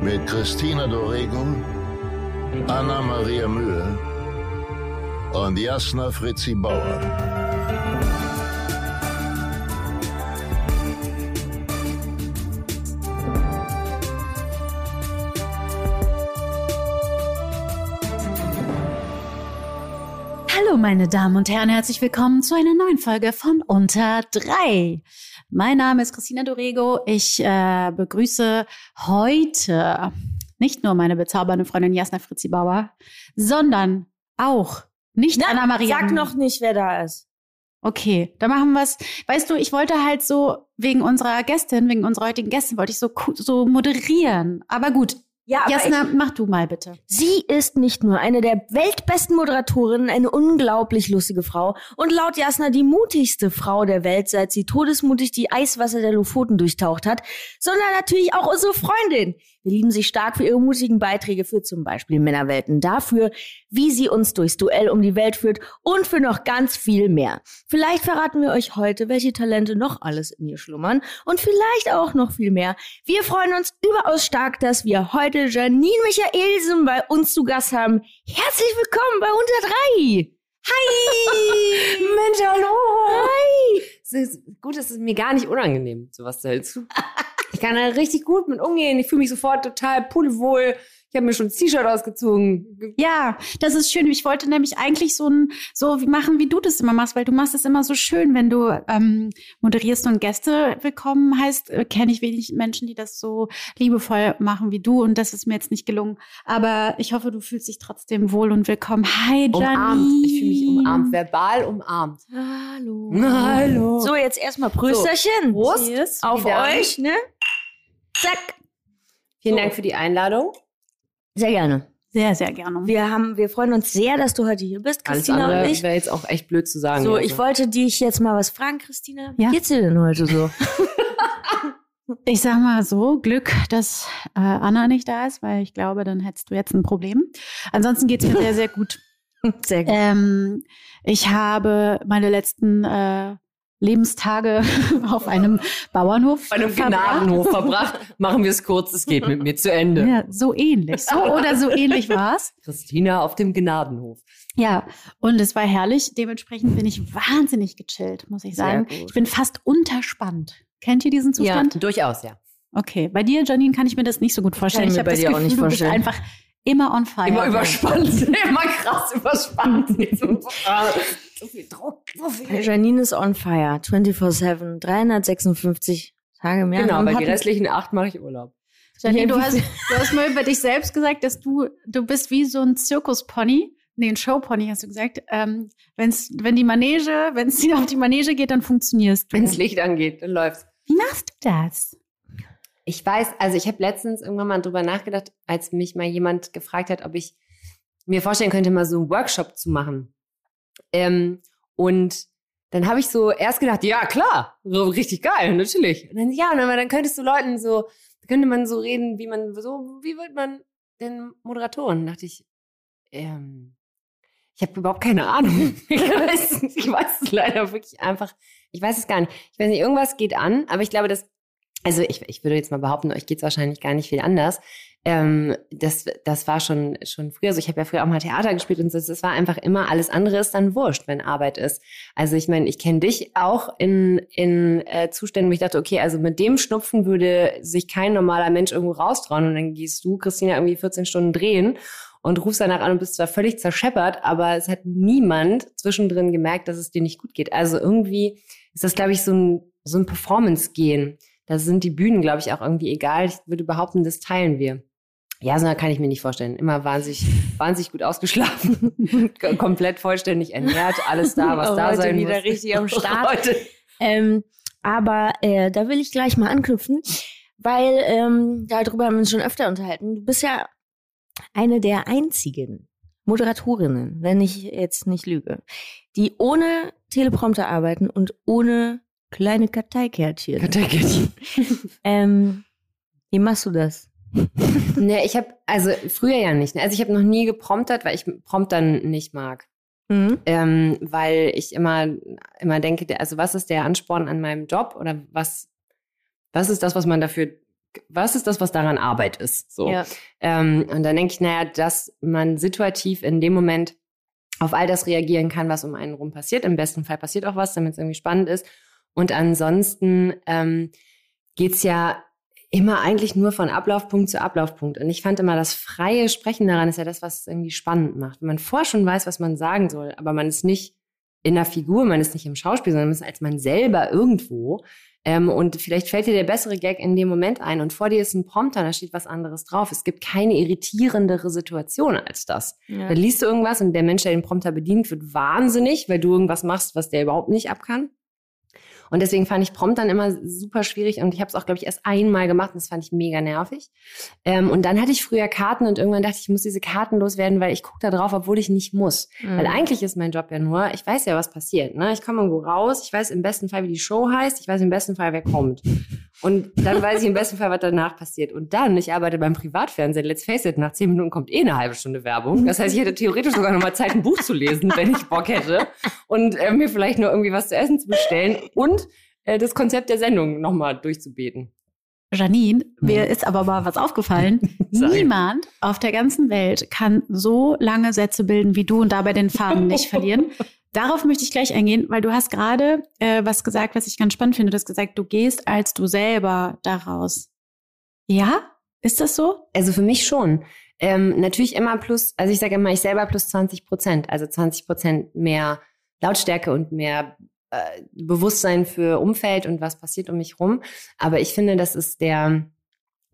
mit Christina Dorego, Anna Maria Mühe und Jasna Fritzi Bauer. Hallo meine Damen und Herren, herzlich willkommen zu einer neuen Folge von Unter drei. Mein Name ist Christina Dorego. Ich äh, begrüße heute nicht nur meine bezaubernde Freundin Jasna Fritzi Bauer, sondern auch nicht Na, Anna Maria. Sag noch nicht, wer da ist. Okay, dann machen wir es. Weißt du, ich wollte halt so wegen unserer Gästin, wegen unserer heutigen Gästin, wollte ich so, so moderieren. Aber gut, Ja, Jasna, mach du mal bitte. Sie ist nicht nur eine der weltbesten Moderatorinnen, eine unglaublich lustige Frau und laut Jasna die mutigste Frau der Welt, seit sie todesmutig die Eiswasser der Lofoten durchtaucht hat, sondern natürlich auch unsere Freundin. Wir lieben sie stark für ihre mutigen Beiträge für zum Beispiel Männerwelten, dafür, wie sie uns durchs Duell um die Welt führt und für noch ganz viel mehr. Vielleicht verraten wir euch heute, welche Talente noch alles in ihr schlummern und vielleicht auch noch viel mehr. Wir freuen uns überaus stark, dass wir heute Janine Michaelsen bei uns zu Gast haben. Herzlich willkommen bei Unter drei. Hi! Mensch, hallo! Hi! Es ist gut, es ist mir gar nicht unangenehm, sowas zu. Ich kann da richtig gut mit umgehen. Ich fühle mich sofort total pudelwohl. Ich habe mir schon ein T-Shirt ausgezogen. Ja, das ist schön. Ich wollte nämlich eigentlich so ein, so wie machen, wie du das immer machst, weil du machst es immer so schön, wenn du ähm, moderierst und Gäste willkommen heißt, äh, kenne ich wenig Menschen, die das so liebevoll machen wie du und das ist mir jetzt nicht gelungen. Aber ich hoffe, du fühlst dich trotzdem wohl und willkommen. Hi, Janine. Umarmt. Ich fühle mich umarmt, verbal umarmt. Hallo. Hallo. So, jetzt erstmal Prösterchen. Prost. Cheers. Auf Wieder. euch, ne? Zack. Vielen So. Dank für die Einladung. Sehr gerne. Sehr, sehr gerne. Wir haben, wir freuen uns sehr, dass du heute hier bist, Alles Christina andere und ich. wäre jetzt auch echt blöd zu sagen. So, Also. ich wollte dich jetzt mal was fragen, Christina. Ja. Wie geht's dir denn heute so? Ich sag mal so, Glück, dass äh, Anna nicht da ist, weil ich glaube, dann hättest du jetzt ein Problem. Ansonsten geht's mir sehr, sehr gut. Sehr gut. Ähm, ich habe meine letzten äh, Lebenstage auf einem Bauernhof bei einem. Gnadenhof verbracht. Machen wir es kurz, es geht mit mir zu Ende. Ja, so ähnlich. So oder so ähnlich war's. Christina auf dem Gnadenhof. Ja, und es war herrlich. Dementsprechend bin ich wahnsinnig gechillt, muss ich sagen. Ich bin fast unterspannt. Kennt ihr diesen Zustand? Durchaus, ja. Okay, bei dir, Janine, kann ich mir das nicht so gut vorstellen. ich mir hab bei das dir auch Gefühl, nicht du bist vorstellen. einfach immer on fire. Immer überspannt, immer krass überspannt. so viel Druck. Janine ist on fire. 24-7. 356 Tage mehr. Genau, hat- die restlichen acht mache ich Urlaub. Janine, du hast, du hast mal über dich selbst gesagt, dass du, du bist wie so ein Zirkuspony. Nee, ein Showpony hast du gesagt. Ähm, wenn's, wenn die Manege, wenn es auf die Manege geht, dann funktionierst du. Wenn das Licht angeht, dann läuft's. Wie machst du das? Ich weiß, also ich habe letztens irgendwann mal drüber nachgedacht, als mich mal jemand gefragt hat, ob ich mir vorstellen könnte, mal so einen Workshop zu machen. Ähm, und dann habe ich so erst gedacht, ja klar, so richtig geil, natürlich. Und dann ja, und dann, dann könntest du Leuten so, könnte man so reden, wie man so, wie wird man denn Moderatoren? Da dachte ich, ähm, ich habe überhaupt keine Ahnung. Ich weiß, ich weiß es leider wirklich einfach. Ich weiß es gar nicht. Ich weiß nicht, irgendwas geht an, aber ich glaube, dass also ich, ich würde jetzt mal behaupten, euch geht's wahrscheinlich gar nicht viel anders. Ähm, das, das war schon, schon früher so. Ich habe ja früher auch mal Theater gespielt und. Das war einfach immer alles andere ist dann wurscht, wenn Arbeit ist. Also ich meine, ich kenne dich auch in, in äh, Zuständen, wo ich dachte, okay, also mit dem Schnupfen würde sich kein normaler Mensch irgendwo raustrauen und dann gehst du, Christina, irgendwie 14 Stunden drehen und rufst danach an und bist zwar völlig zerscheppert, aber es hat niemand zwischendrin gemerkt, dass es dir nicht gut geht. Also irgendwie ist das, glaube ich, so ein, so ein Performance-Gehen. Da sind die Bühnen, glaube ich, auch irgendwie egal. Ich würde behaupten, das teilen wir. Ja, so kann ich mir nicht vorstellen. Immer wahnsinnig, wahnsinnig gut ausgeschlafen, komplett vollständig ernährt, alles da, was da heute sein wieder muss. richtig am Start. Ähm, aber äh, da will ich gleich mal anknüpfen, weil ähm, darüber haben wir uns schon öfter unterhalten. Du bist ja eine der einzigen Moderatorinnen, wenn ich jetzt nicht lüge, die ohne Teleprompter arbeiten und ohne kleine Karteikärtchen. Karteikärtchen. ähm, wie machst du das? Ne, ich habe also früher ja nicht. Ne? Also ich habe noch nie gepromptert, weil ich Promptern nicht mag. Mhm. Ähm, weil ich immer, immer denke, also was ist der Ansporn an meinem Job oder was, was ist das, was man dafür, was ist das, was daran Arbeit ist? So. Ja. Ähm, und dann denke ich, naja, dass man situativ in dem Moment auf all das reagieren kann, was um einen rum passiert. Im besten Fall passiert auch was, damit es irgendwie spannend ist. Und ansonsten ähm, geht ja immer eigentlich nur von Ablaufpunkt zu Ablaufpunkt. Und ich fand immer, das freie Sprechen daran ist ja das, was es irgendwie spannend macht. Wenn man vorher schon weiß, was man sagen soll, aber man ist nicht in der Figur, man ist nicht im Schauspiel, sondern man ist als man selber irgendwo. Ähm, und vielleicht fällt dir der bessere Gag in dem Moment ein und vor dir ist ein Prompter, da steht was anderes drauf. Es gibt keine irritierendere Situation als das. Ja. Da liest du irgendwas und der Mensch, der den Prompter bedient, wird wahnsinnig, weil du irgendwas machst, was der überhaupt nicht abkann. Und deswegen fand ich Prompt dann immer super schwierig und ich habe es auch, glaube ich, erst einmal gemacht und das fand ich mega nervig. Ähm, und dann hatte ich früher Karten und irgendwann dachte ich, ich muss diese Karten loswerden, weil ich gucke da drauf, obwohl ich nicht muss. Mhm. Weil eigentlich ist mein Job ja nur, ich weiß ja, was passiert. Ne? Ich komme irgendwo raus, ich weiß im besten Fall, wie die Show heißt, ich weiß im besten Fall, wer kommt. Und dann weiß ich im besten Fall, was danach passiert. Und dann, ich arbeite beim Privatfernsehen, let's face it, nach zehn Minuten kommt eh eine halbe Stunde Werbung. Das heißt, ich hätte theoretisch sogar noch mal Zeit, ein Buch zu lesen, wenn ich Bock hätte. Und äh, mir vielleicht nur irgendwie was zu essen zu bestellen. Und äh, das Konzept der Sendung noch mal durchzubeten. Janine, mir mhm. ist aber mal was aufgefallen. Niemand auf der ganzen Welt kann so lange Sätze bilden wie du und dabei den Faden nicht verlieren. Darauf möchte ich gleich eingehen, weil du hast gerade äh, was gesagt, was ich ganz spannend finde. Du hast gesagt, du gehst als du selber daraus. Ja? Ist das so? Also für mich schon. Ähm, natürlich immer plus, also ich sage immer, ich selber plus 20 Prozent, also 20 Prozent mehr Lautstärke und mehr äh, Bewusstsein für Umfeld und was passiert um mich rum. Aber ich finde, das ist der,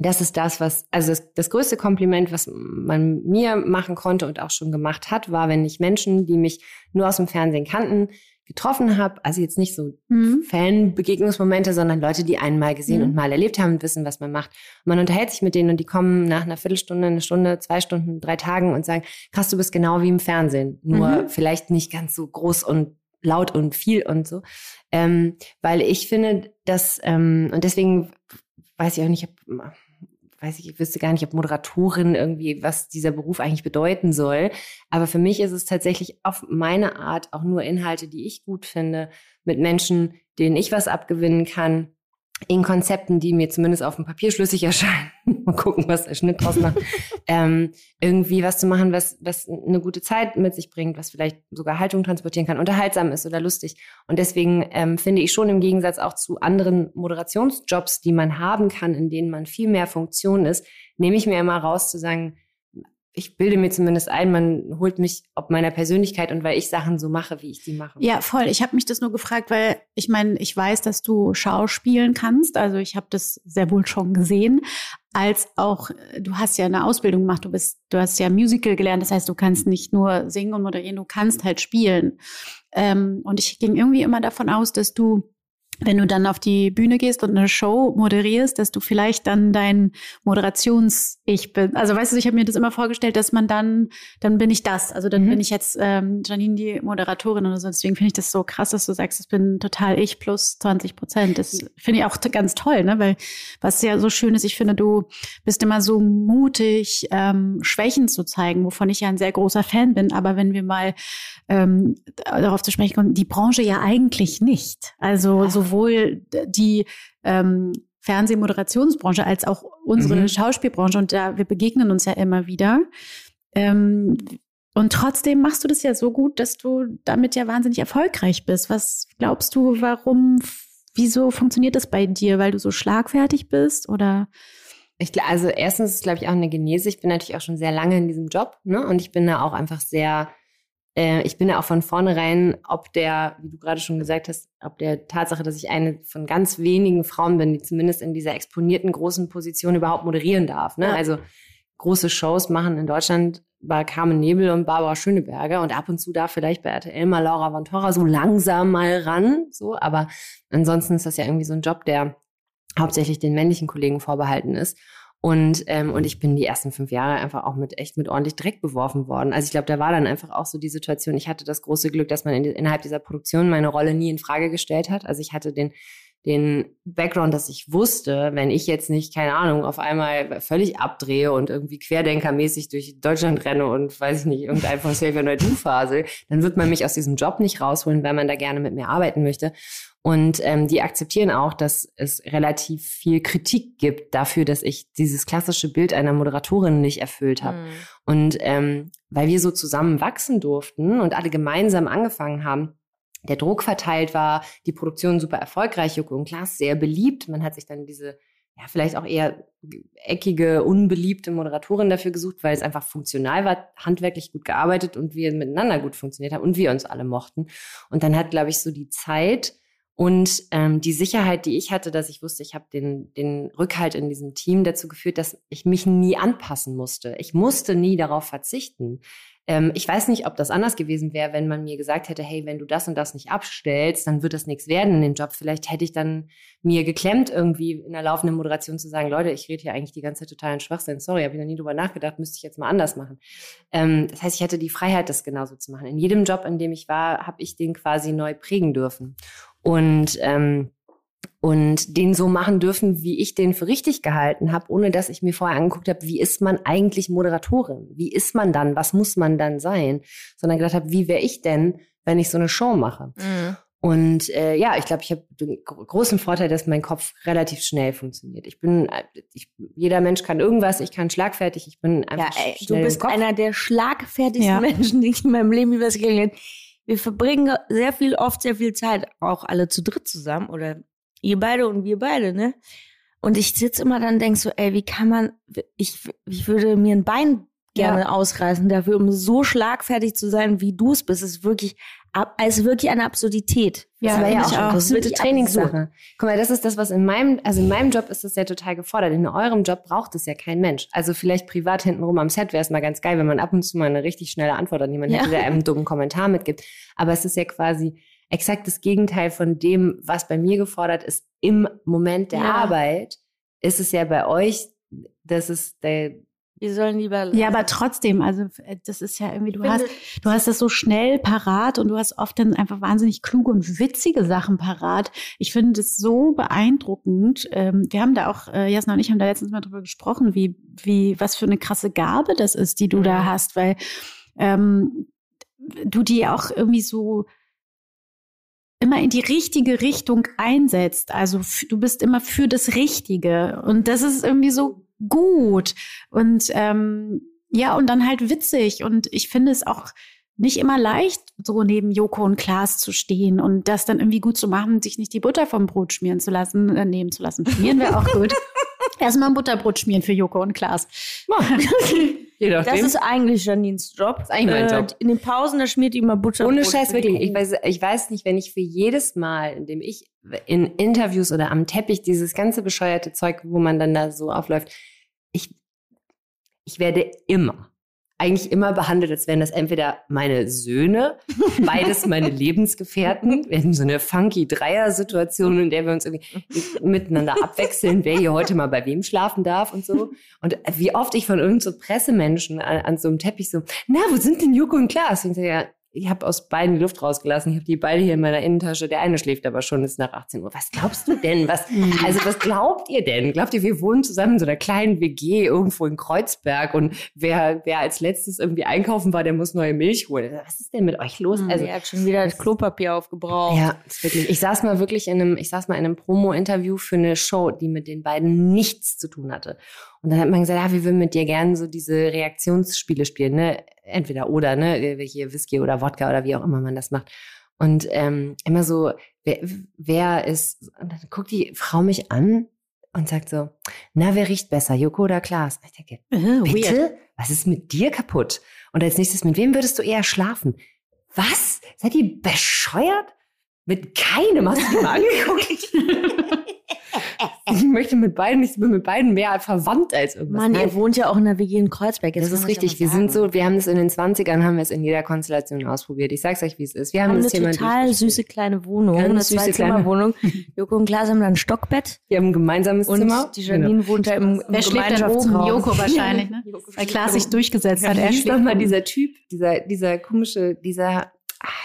das ist das, was, also das, das größte Kompliment, was man mir machen konnte und auch schon gemacht hat, war, wenn ich Menschen, die mich nur aus dem Fernsehen kannten, getroffen habe, also jetzt nicht so mhm. Fanbegegnungsmomente, sondern Leute, die einen mal gesehen mhm. und mal erlebt haben und wissen, was man macht. Und man unterhält sich mit denen und die kommen nach einer Viertelstunde, eine Stunde, zwei Stunden, drei Tagen und sagen, krass, du bist genau wie im Fernsehen, nur mhm. vielleicht nicht ganz so groß und laut und viel und so. Ähm, weil ich finde, dass, ähm, und deswegen weiß ich auch nicht, ob weiß ich, ich wüsste gar nicht, ob Moderatorin irgendwie, was dieser Beruf eigentlich bedeuten soll. Aber für mich ist es tatsächlich auf meine Art auch nur Inhalte, die ich gut finde, mit Menschen, denen ich was abgewinnen kann, in Konzepten, die mir zumindest auf dem Papier schlüssig erscheinen, mal gucken, was der Schnitt draus macht, ähm, irgendwie was zu machen, was, was eine gute Zeit mit sich bringt, was vielleicht sogar Haltung transportieren kann, unterhaltsam ist oder lustig. Und deswegen ähm, finde ich schon im Gegensatz auch zu anderen Moderationsjobs, die man haben kann, in denen man viel mehr Funktion ist, nehme ich mir immer raus zu sagen, ich bilde mir zumindest ein, man holt mich ob meiner Persönlichkeit und weil ich Sachen so mache, wie ich sie mache. Ja, voll. Ich habe mich das nur gefragt, weil ich meine, ich weiß, dass du Schauspielen kannst. Also ich habe das sehr wohl schon gesehen. Als auch, du hast ja eine Ausbildung gemacht, du bist, du hast ja Musical gelernt. Das heißt, du kannst nicht nur singen und moderieren, du kannst halt spielen. Ähm, und ich ging irgendwie immer davon aus, dass du wenn du dann auf die Bühne gehst und eine Show moderierst, dass du vielleicht dann dein Moderations-Ich bist. Also weißt du, ich habe mir das immer vorgestellt, dass man dann, dann bin ich das. Also dann mhm. bin ich jetzt ähm, Janine die Moderatorin oder so. Deswegen finde ich das so krass, dass du sagst, ich bin total ich plus 20 Prozent. Das finde ich auch ganz toll, ne? Weil was ja so schön ist, ich finde, du bist immer so mutig, ähm, Schwächen zu zeigen, wovon ich ja ein sehr großer Fan bin. Aber wenn wir mal ähm, darauf zu sprechen kommen, die Branche ja eigentlich nicht. Also so sowohl die ähm, Fernsehmoderationsbranche als auch unsere mhm. Schauspielbranche und da wir begegnen uns ja immer wieder. Ähm, und trotzdem machst du das ja so gut, dass du damit ja wahnsinnig erfolgreich bist. Was glaubst du, warum, wieso funktioniert das bei dir? Weil du so schlagfertig bist oder? Ich, also erstens ist es, glaube ich, auch eine Genese. Ich bin natürlich auch schon sehr lange in diesem Job, ne? Und ich bin da auch einfach sehr äh, ich bin ja auch von vornherein, ob der, wie du gerade schon gesagt hast, ob der Tatsache, dass ich eine von ganz wenigen Frauen bin, die zumindest in dieser exponierten großen Position überhaupt moderieren darf. Ne? Ja. Also große Shows machen in Deutschland bei Carmen Nebel und Barbara Schöneberger und ab und zu darf vielleicht bei RTL mal Laura von Torra so langsam mal ran, so, aber ansonsten ist das ja irgendwie so ein Job, der hauptsächlich den männlichen Kollegen vorbehalten ist. Und, ähm, und ich bin die ersten fünf Jahre einfach auch mit echt mit ordentlich Dreck beworfen worden. Also ich glaube, da war dann einfach auch so die Situation. Ich hatte das große Glück, dass man in, innerhalb dieser Produktion meine Rolle nie in Frage gestellt hat. Also ich hatte den den Background, dass ich wusste, wenn ich jetzt nicht, keine Ahnung, auf einmal völlig abdrehe und irgendwie querdenkermäßig durch Deutschland renne und weiß ich nicht, irgendein von Xavier Naidoo phase, dann wird man mich aus diesem Job nicht rausholen, weil man da gerne mit mir arbeiten möchte. Und ähm, die akzeptieren auch, dass es relativ viel Kritik gibt dafür, dass ich dieses klassische Bild einer Moderatorin nicht erfüllt habe. Mhm. Und ähm, weil wir so zusammen wachsen durften und alle gemeinsam angefangen haben, der Druck verteilt war, die Produktion super erfolgreich, Joko und Klaas sehr beliebt. Man hat sich dann diese ja, vielleicht auch eher eckige, unbeliebte Moderatorin dafür gesucht, weil es einfach funktional war, handwerklich gut gearbeitet und wir miteinander gut funktioniert haben und wir uns alle mochten. Und dann hat, glaube ich, so die Zeit und ähm, die Sicherheit, die ich hatte, dass ich wusste, ich habe den, den Rückhalt in diesem Team dazu geführt, dass ich mich nie anpassen musste. Ich musste nie darauf verzichten. Ähm, ich weiß nicht, ob das anders gewesen wäre, wenn man mir gesagt hätte, hey, wenn du das und das nicht abstellst, dann wird das nichts werden in dem Job. Vielleicht hätte ich dann mir geklemmt, irgendwie in der laufenden Moderation zu sagen, Leute, ich rede hier eigentlich die ganze Zeit totalen Schwachsinn. Sorry, habe ich noch nie drüber nachgedacht, müsste ich jetzt mal anders machen. Ähm, das heißt, ich hatte die Freiheit, das genauso zu machen. In jedem Job, in dem ich war, habe ich den quasi neu prägen dürfen. Und ähm, und den so machen dürfen, wie ich den für richtig gehalten habe, ohne dass ich mir vorher angeguckt habe, wie ist man eigentlich Moderatorin? Wie ist man dann? Was muss man dann sein? Sondern gedacht habe, wie wäre ich denn, wenn ich so eine Show mache? Mhm. Und äh, ja, ich glaube, ich habe den großen Vorteil, dass mein Kopf relativ schnell funktioniert. Ich bin, äh, ich, jeder Mensch kann irgendwas, ich kann schlagfertig, ich bin einfach ja, ey, Du bist einer der schlagfertigsten ja. Menschen, die ich in meinem Leben übers habe. Wir verbringen sehr viel, oft sehr viel Zeit, auch alle zu dritt zusammen oder Ihr beide und wir beide, ne? Und ich sitze immer dann und denk so, ey, wie kann man, ich, ich würde mir ein Bein gerne ja. ausreißen dafür, um so schlagfertig zu sein, wie du es bist. Es ist wirklich, ist wirklich eine Absurdität. Ja, das war ja auch, eine Trainingssache. Guck mal, das ist das, was in meinem, also in meinem Job ist das ja total gefordert. In eurem Job braucht es ja kein Mensch. Also vielleicht privat hintenrum am Set wäre es mal ganz geil, wenn man ab und zu mal eine richtig schnelle Antwort an jemanden ja. hätte, der einem einen dummen Kommentar mitgibt. Aber es ist ja quasi, exakt das Gegenteil von dem, was bei mir gefordert ist im Moment der ja. Arbeit, ist es ja bei euch, das ist der wir sollen lieber. Ja, aber trotzdem, also äh, das ist ja irgendwie, du hast, du hast das so schnell parat und du hast oft dann einfach wahnsinnig kluge und witzige Sachen parat. Ich finde es so beeindruckend. Ähm, wir haben da auch, äh, Jasna und ich haben da letztens mal drüber gesprochen, wie, wie, was für eine krasse Gabe das ist, die du da mhm. hast, weil ähm, du die auch irgendwie so immer in die richtige Richtung einsetzt. Also du bist immer für das Richtige. Und das ist irgendwie so gut. Und ähm, ja, und dann halt witzig. Und ich finde es auch nicht immer leicht, so neben Joko und Klaas zu stehen und das dann irgendwie gut zu machen, sich nicht die Butter vom Brot schmieren zu lassen, äh, nehmen zu lassen. Schmieren wäre auch gut. Erstmal ein Butterbrot schmieren für Joko und Klaas. das ist eigentlich Janines Job. Das ist eigentlich mein äh, Job. In den Pausen, da schmiert die immer Butterbrot. Ohne Scheiß, wirklich. Ich weiß, ich weiß nicht, wenn ich für jedes Mal, in dem ich in Interviews oder am Teppich dieses ganze bescheuerte Zeug, wo man dann da so aufläuft, ich, ich werde immer eigentlich immer behandelt, als wären das entweder meine Söhne, beides meine Lebensgefährten. Wir haben so eine funky Dreier-Situation, in der wir uns irgendwie miteinander abwechseln, wer hier heute mal bei wem schlafen darf und so. Und wie oft ich von irgendeinem so Pressemenschen an, an, so einem Teppich so, na, wo sind denn Joko und Klaas? Und ich so, ja, ich habe aus beiden die Luft rausgelassen. Ich habe die beide hier in meiner Innentasche. Der eine schläft aber schon, ist nach 18 Uhr. Was glaubst du denn? Was, mhm. also was glaubt ihr denn? Glaubt ihr, wir wohnen zusammen in so einer kleinen WG irgendwo in Kreuzberg und wer, wer als letztes irgendwie einkaufen war, der muss neue Milch holen. Was ist denn mit euch los? Mhm, also, ihr habt schon wieder das Klopapier aufgebraucht. Ja, ist wirklich. Ich saß mal wirklich in einem, ich saß mal in einem Promo-Interview für eine Show, die mit den beiden nichts zu tun hatte. Und dann hat man gesagt, ja, wir würden mit dir gerne so diese Reaktionsspiele spielen, ne? Entweder oder, ne? Hier Whisky oder Wodka oder wie auch immer man das macht. Und ähm, immer so, wer, wer ist, und dann guckt die Frau mich an und sagt so, na, wer riecht besser, Joko oder Klaas? Ich denke, uh, bitte? Weird. Was ist mit dir kaputt? Und als nächstes, mit wem würdest du eher schlafen? Was? Seid ihr bescheuert? Mit keinem hast du die mal angeguckt? ich möchte mit beiden, ich bin mit beiden mehr verwandt als irgendwas. Mann, ihr wohnt ja auch in der WG in Kreuzberg. Jetzt das ist richtig. ja Wir sind so, wir haben es in den 20ern, haben wir es in jeder Konstellation ausprobiert. Ich sag's euch, wie es ist. Wir Wir haben, haben eine das Thema total süße kleine Wohnung, Ganz eine süße Zwei-Zimmer-Wohnung. Joko und Klaas haben da ein Stockbett Wir haben ein gemeinsames und Zimmer. die Janine wohnt da im, im Wer schläft denn Gemeinschaftsraum. oben? Joko wahrscheinlich, ne? Joko Weil schläft Klaas sich durchgesetzt hat. Wie Er schläft doch mal dieser Typ, dieser, dieser komische, dieser,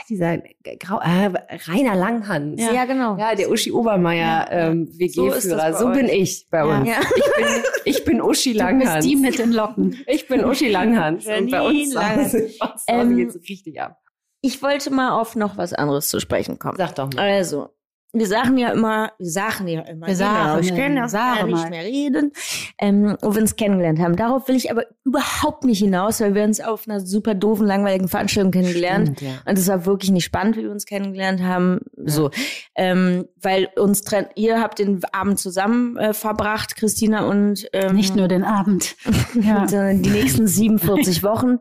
dieser Grau, äh, Rainer Langhans. Ja, genau. Ja, der Uschi Obermeier ähm, So ist das WG-Führer. bei So, bin ich bei Ja. uns. Ja. Ich, bin, ich bin Uschi Du bist Langhans. die mit den Locken. Ich bin Uschi Langhans. Und bei uns Hause Ähm, geht's richtig ab. Ich wollte mal auf noch was anderes zu sprechen kommen. Sag doch mal. Also, wir sagen ja immer, wir sagen ja immer, Wir sagen genau, ich immer, kann ja sag nicht mal. mehr reden, ähm, wo wir uns kennengelernt haben. Darauf will ich aber überhaupt nicht hinaus, weil wir uns auf einer super doofen, langweiligen Veranstaltung kennengelernt. Stimmt, ja. Und es war wirklich nicht spannend, wie wir uns kennengelernt haben. So, ähm, weil uns trennt, ihr habt den Abend zusammen äh, verbracht, Christina und ähm, Nicht nur den Abend. Ja. sondern die nächsten 47 Wochen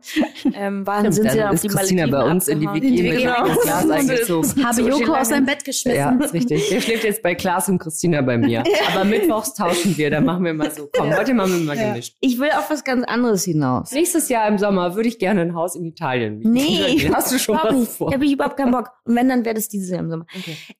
ähm, waren, sind sie Dann dann auf die Christina Malediven bei uns in die abgehauen. WG mit Genau. Glas eingezogen. Habe Joko aus seinem Bett geschmissen. Ja, ist richtig. Der schläft jetzt bei Klaas und Christina bei mir. Aber mittwochs tauschen wir, dann machen wir mal so. Komm, heute machen wir mal gemischt. Ich will auf was ganz anderes hinaus. Nächstes Jahr im Sommer würde ich gerne ein Haus in Italien mieten. Nee, Hast du schon was nicht. vor? Da habe ich überhaupt keinen Bock. Und wenn, dann wäre das dieses Jahr im Sommer.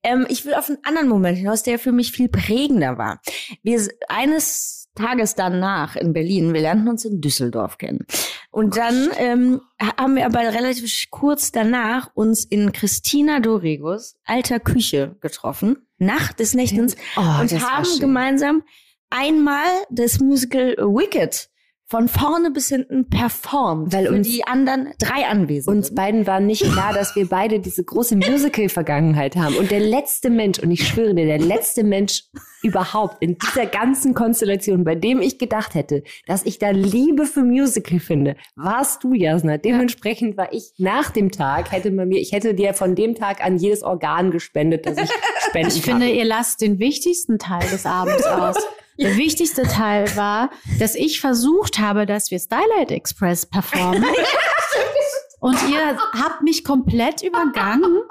Ähm, ich will auf einen anderen Moment hinaus, der für mich viel prägender war. Wir eines Tages danach in Berlin, wir lernten uns in Düsseldorf kennen. Und dann ähm, haben wir aber relativ kurz danach uns in Christina Dorigos alter Küche getroffen, Nacht des Nächtens, Oh, und haben gemeinsam einmal das Musical Wicked von vorne bis hinten performt. Weil für uns- die anderen drei Anwesenden. Uns beiden war nicht klar, dass wir beide diese große Musical-Vergangenheit haben. Und der letzte Mensch, und ich schwöre dir, der letzte Mensch überhaupt in dieser ganzen Konstellation, bei dem ich gedacht hätte, dass ich da Liebe für Musical finde, warst du, Jasna. Dementsprechend war ich nach dem Tag, hätte man mir, ich hätte dir von dem Tag an jedes Organ gespendet, das ich spenden Ich finde, ihr lasst den wichtigsten Teil des Abends aus. Der wichtigste Teil war, dass ich versucht habe, dass wir Starlight Express performen. Und ihr habt mich komplett übergangen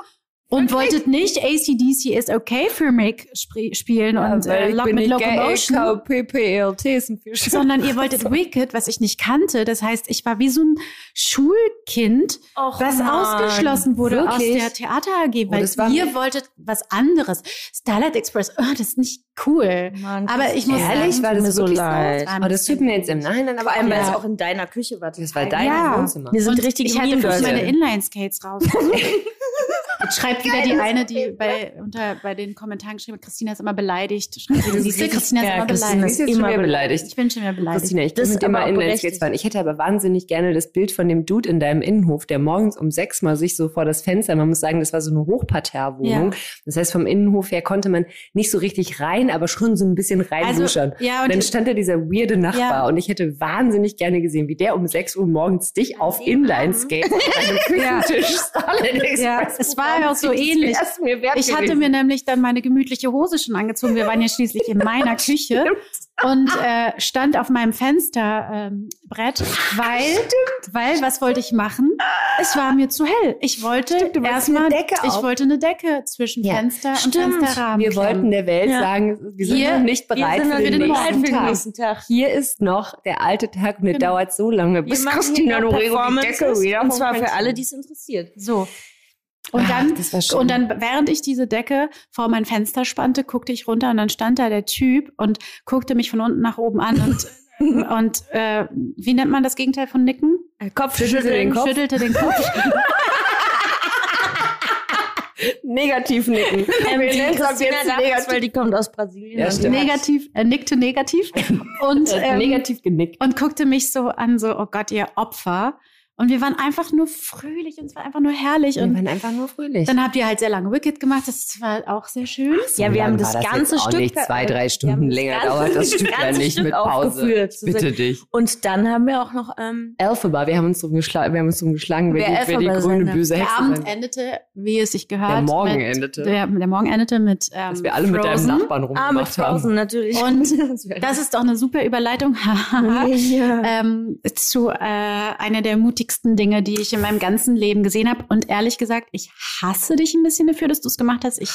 und wolltet nicht ACDC is okay für mich sp spielen und äh, Lock mit Locomotion. PPLT ist ein Fisch. sondern ihr wolltet Wicked, was ich nicht kannte. Das heißt, ich war wie so ein Schulkind, Och, was Mann. ausgeschlossen wurde Wirklich? aus der Theater AG, weil das war- ihr wolltet was anderes. Starlight Express, oh, das ist nicht cool. Mann, aber ich muss Ehrlich, sagen, war das mir so leid. Aber das tut mir jetzt im Nachhinein aber weil Ja. es auch in deiner Küche war. Das war dein Ja. Wohnzimmer. Wir sind und richtig ich hatte meine Inline-Skates raus. Jetzt schreibt wieder die eine, die bei, unter, bei den Kommentaren geschrieben hat, Christina ist immer beleidigt. Schreibt wieder, du, Christina ist Ja, immer Christina beleidigt. ist immer wieder beleidigt. Ich bin schon wieder beleidigt. Christina, ich Das bin mit dir mal Inlineskates berechtigt. fahren. Ich hätte aber wahnsinnig gerne das Bild von dem Dude in deinem Innenhof, der morgens um sechs mal sich so vor das Fenster, man muss sagen, das war so eine Hochparterre-Wohnung. Ja. Das heißt, vom Innenhof her konnte man nicht so richtig rein, aber schon so ein bisschen reinluschern. Also, ja, und dann stand da dieser weirde Nachbar Ja. und ich hätte wahnsinnig gerne gesehen, wie der um sechs Uhr morgens dich auf Inlineskates auf deinem Ja. Küchentisch Ja, Express es war ja auch so ähnlich. wär's mir wert Ich hatte gewesen. mir nämlich dann meine gemütliche Hose schon angezogen. Wir waren ja schließlich in meiner Küche und äh, stand auf meinem Fensterbrett, ähm, weil, weil, was wollte ich machen? Es war mir zu hell. Ich wollte erstmal, eine Decke ich wollte eine Decke zwischen Ja, Fenster und stimmt. Fensterrahmen. Wir klemmen. wollten der Welt Ja. sagen, wir sind Hier- noch nicht bereit für den, bereit nächsten für den Tag. nächsten Tag. Hier ist noch der alte Tag und der Genau. dauert so lange, bis Wir machen Christina Dorego die Decke wieder Und zwar für alle, die es interessiert. So. Und dann, das war schön. und dann, während ich diese Decke vor mein Fenster spannte, guckte ich runter und dann stand da der Typ und guckte mich von unten nach oben an und, und äh, wie nennt man das Gegenteil von Nicken? Kopf Schüttelte den Kopf. Schüttelte den Kopf. Negativ nicken. Ähm, Wir nennen es jetzt negativ. weil die kommt aus Brasilien. Ja, stimmt. negativ, er nickte negativ und, Äh, ähm, negativ genickt. und guckte mich so an, so, oh Gott, ihr Opfer. Und wir waren einfach nur fröhlich und es war einfach nur herrlich. Wir Und waren einfach nur fröhlich. dann habt ihr halt sehr lange Wicked gemacht. Das war auch sehr schön. Ja, wir haben das War ganze Stück nicht zwei, drei Stunden das länger ganze- dauert das das Stück ja nicht Stück mit Pause. Bitte dich. Und dann haben wir auch noch, ähm, Elphaba, wir haben uns drum geschlagen, wir haben uns drum geschlagen, wer, Wer die, wer die grüne sein böse Der Hexe Abend sein. endete, wie es sich gehört. Der Morgen mit, endete. Der, der Morgen endete mit ähm, Dass wir alle mit deinem Frozen. Nachbarn ah, mit rumgemacht Frozen haben. natürlich. Und Das ist doch eine super Überleitung ja. ähm, zu äh, einer der mutigsten Dinge, die ich in meinem ganzen Leben gesehen habe. Und ehrlich gesagt, ich hasse dich ein bisschen dafür, dass du es gemacht hast. Ich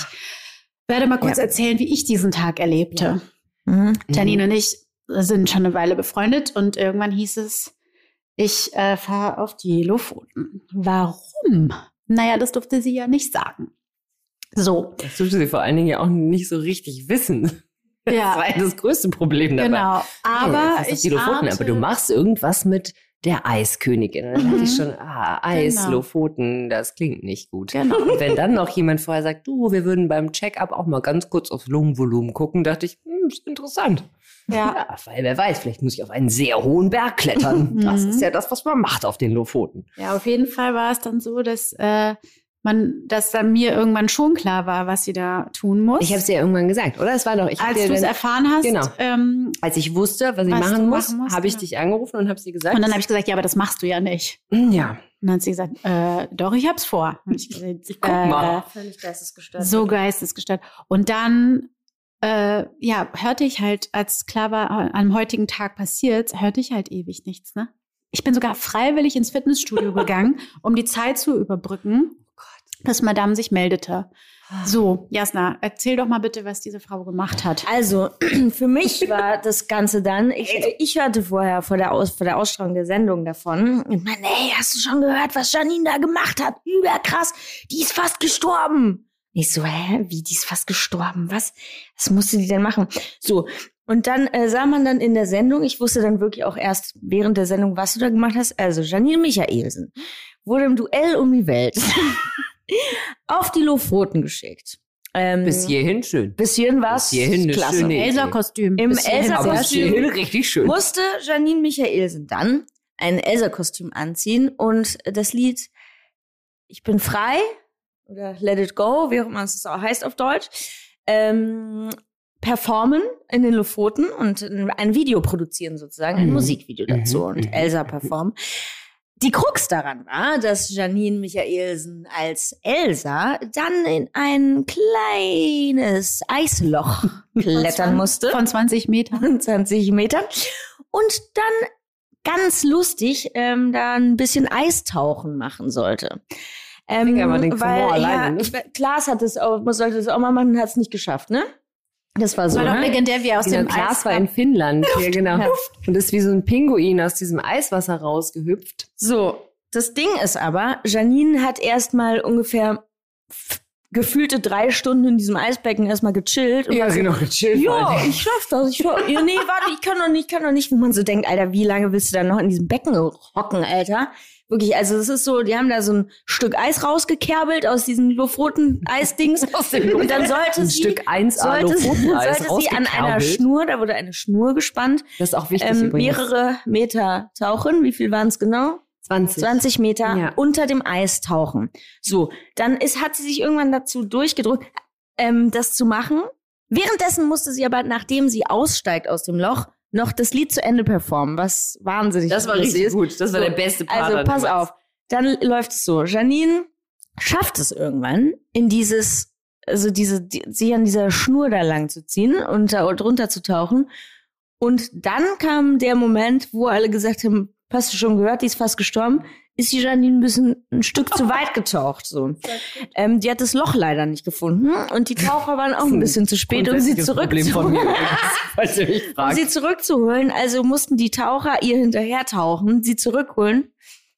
werde mal kurz Ja. erzählen, wie ich diesen Tag erlebte. Mhm. Janine und ich sind schon eine Weile befreundet und irgendwann hieß es, ich äh, fahre auf die Lofoten. Warum? Naja, das durfte sie ja nicht sagen. So, Das durfte sie vor allen Dingen ja auch nicht so richtig wissen. Das Ja. war ja das größte Problem dabei. genau. Aber auf ich die Lofoten, ahnte- aber du machst irgendwas mit der Eiskönigin. Und dann dachte Mhm. ich schon, ah, Eis, Genau. Lofoten, das klingt nicht gut. Genau. Und wenn dann noch jemand vorher sagt, du, wir würden beim Check-up auch mal ganz kurz aufs Lungenvolumen gucken, dachte ich, hm, ist interessant. Ja. Ja, weil wer weiß, vielleicht muss ich auf einen sehr hohen Berg klettern. Das Mhm. ist ja das, was man macht auf den Lofoten. Ja, auf jeden Fall war es dann so, dass äh, man, dass dann mir irgendwann schon klar war, was sie da tun muss. Ich habe es dir ja irgendwann gesagt, oder? Es war doch, ich als du es erfahren hast. Genau. Ähm, als ich wusste, was ich Was machen muss, machen musst, habe ich genau. dich angerufen und habe es dir gesagt. und dann habe ich gesagt, ja, aber das machst du ja nicht. ja, Und dann hat sie gesagt, äh, doch, ich hab's vor. Und ich gesagt, guck mal. Völlig geistesgestört. So geistesgestört. Und dann, äh, ja, hörte ich halt, als klar war, äh, am heutigen Tag passiert, hörte ich halt ewig nichts, ne? Ich bin sogar freiwillig ins Fitnessstudio gegangen, um die Zeit zu überbrücken, dass Madame sich meldete. So, Jasna, erzähl doch mal bitte, was diese Frau gemacht hat. Also, für mich war das Ganze dann, ich, ich hörte vorher vor der, Aus, vor der Ausstrahlung der Sendung davon und meine, hey, hast du schon gehört, was Janine da gemacht hat? Überkrass, die ist fast gestorben. Ich so, hä, wie, die ist fast gestorben? Was? Was musste die denn machen? So, und dann äh, sah man dann in der Sendung, ich wusste dann wirklich auch erst während der Sendung, was du da gemacht hast. Also, Janine Michaelsen wurde im Duell um die Welt auf die Lofoten geschickt. Ähm, bis hierhin schön. bis hierhin war Bis hierhin eine klasse. schöne- Elsa-Kostüm. Im Elsa-Kostüm. richtig schön. musste Janine Michaelsen dann ein Elsa-Kostüm anziehen und das Lied Ich bin frei oder Let It Go, wie auch immer es auch heißt auf Deutsch, ähm, performen in den Lofoten und ein Video produzieren sozusagen, ein Mhm. Musikvideo dazu Mhm, und mhm, Elsa performen. Die Krux daran war, dass Janine Michaelsen als Elsa dann in ein kleines Eisloch klettern musste. Von 20 Metern. 20 Metern. Und dann ganz lustig ähm, da ein bisschen Eistauchen machen sollte. Ähm, weil, alleine, ne? Klaas hat es auch, sollte es auch mal machen, hat es nicht geschafft, ne? Das war Das so. war doch ne? legendär, wie aus dem Klaas Eis war in Finnland. Ja, genau. Ja. Und ist wie so ein Pinguin aus diesem Eiswasser rausgehüpft. So, das Ding ist aber, Janine hat erstmal ungefähr gefühlte drei Stunden in diesem Eisbecken erstmal gechillt. Und war so, genau, gechillt. Ja, ich schaff das. Ich schaff, ja, nee, warte, ich kann noch nicht, ich kann noch nicht. Wo man so denkt, Alter, wie lange willst du da noch in diesem Becken hocken, Alter? Wirklich, also es ist so, die haben da so ein Stück Eis rausgekerbelt aus diesen Lofoten Eisdings. Und dann sollte ein sie, Stück 1A sollte, sollte sie an einer. Schnur, da wurde eine Schnur gespannt, Das ist auch wichtig ähm, übrigens. mehrere Meter tauchen. Wie viel waren es genau? 20. 20 Meter Ja. unter dem Eis tauchen. So, dann ist, hat sie sich irgendwann dazu durchgedrückt, ähm, das zu machen. Währenddessen musste sie aber, nachdem sie aussteigt aus dem Loch, noch das Lied zu Ende performen, was wahnsinnig Das war richtig ist. gut. Das war So, der beste Part. Also pass auf. Dann läuft es so. Janine schafft es irgendwann, in dieses, also diese, die, sich an dieser Schnur da lang zu ziehen und da drunter zu tauchen. Und dann kam der Moment, wo alle gesagt haben, hast du schon gehört, die ist fast gestorben, ist die Janine ein bisschen ein Stück zu weit getaucht. So. Ähm, die hat das Loch leider nicht gefunden und die Taucher waren auch ein bisschen zu spät, um sie zurückzuholen. Um sie zurückzuholen, also mussten die Taucher ihr hinterher tauchen, sie zurückholen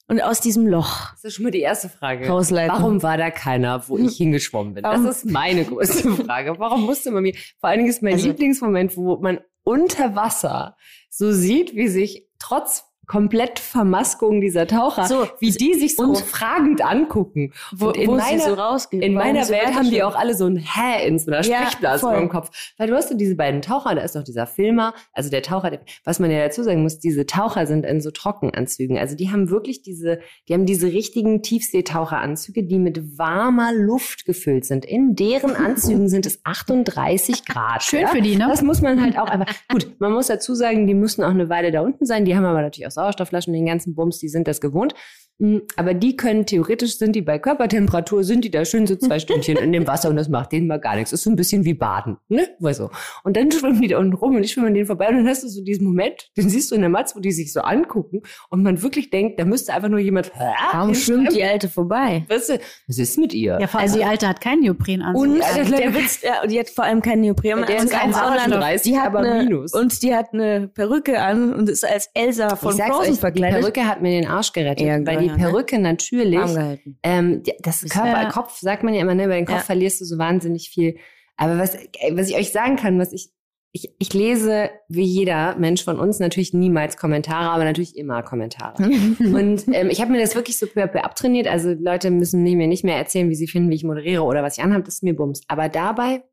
und aus diesem Loch Das ist schon mal die erste Frage. rausleiten. Warum war da keiner, wo ich hingeschwommen bin? Warum? Das ist meine größte Frage. Warum musste man mir, vor allen Dingen ist mein Also- Lieblingsmoment, wo man unter Wasser so sieht, wie sich trotz komplett Vermaskung dieser Taucher, So, wie die sich so fragend angucken. wo, und in wo meiner, sie so rausgehen. in meiner Welt haben die auch alle so ein Hä in so einer Ja, Sprechblase über dem Kopf. Weil du hast so diese beiden Taucher, da ist noch dieser Filmer, also der Taucher, der, was man ja dazu sagen muss, diese Taucher sind in so Trockenanzügen. Also die haben wirklich diese, die haben diese richtigen Tiefseetaucheranzüge, die mit warmer Luft gefüllt sind. In deren Anzügen sind es 38 Grad. Schön ja? für die, ne? Das muss man halt auch einfach. Gut, man muss dazu sagen, die müssen auch eine Weile da unten sein. Die haben aber natürlich auch Sauerstoffflaschen, den ganzen Bums, die sind das gewohnt. Mm, Aber die können, theoretisch sind die bei Körpertemperatur, sind die da schön so zwei Stündchen in dem Wasser und das macht denen mal gar nichts. ist so ein bisschen wie Baden, ne? Weißt du. Und dann schwimmen die da unten rum und ich schwimme an denen vorbei und dann hast du so diesen Moment, den siehst du in der Matz, wo die sich so angucken und man wirklich denkt, da müsste einfach nur jemand, Warum schwimmt die Alte vorbei? Weißt du, was ist mit ihr? Ja, vor allem die Alte hat keinen Neopren an. Und Ja, der Witz, ja, und die hat vor allem keinen Neopren Der an, ist ein sondern 38, die hat aber eine, minus. Und die hat eine Perücke an und ist als Elsa von Frozen euch, die verkleidet. Perücke hat mir den Arsch gerettet, Ja, weil die ne? Perücke natürlich, Arm gehalten. ähm, das Körper, ja- Kopf, sagt man ja immer, ne, bei den Kopf Ja. verlierst du so wahnsinnig viel. Aber was, äh, was ich euch sagen kann, was ich, ich, ich lese wie jeder Mensch von uns natürlich niemals Kommentare, aber natürlich immer Kommentare. Und ähm, ich habe mir das wirklich so peu à peu abtrainiert. Also Leute müssen mir nicht mehr erzählen, wie sie finden, wie ich moderiere oder was ich anhabe, das ist mir Bums. Aber dabei,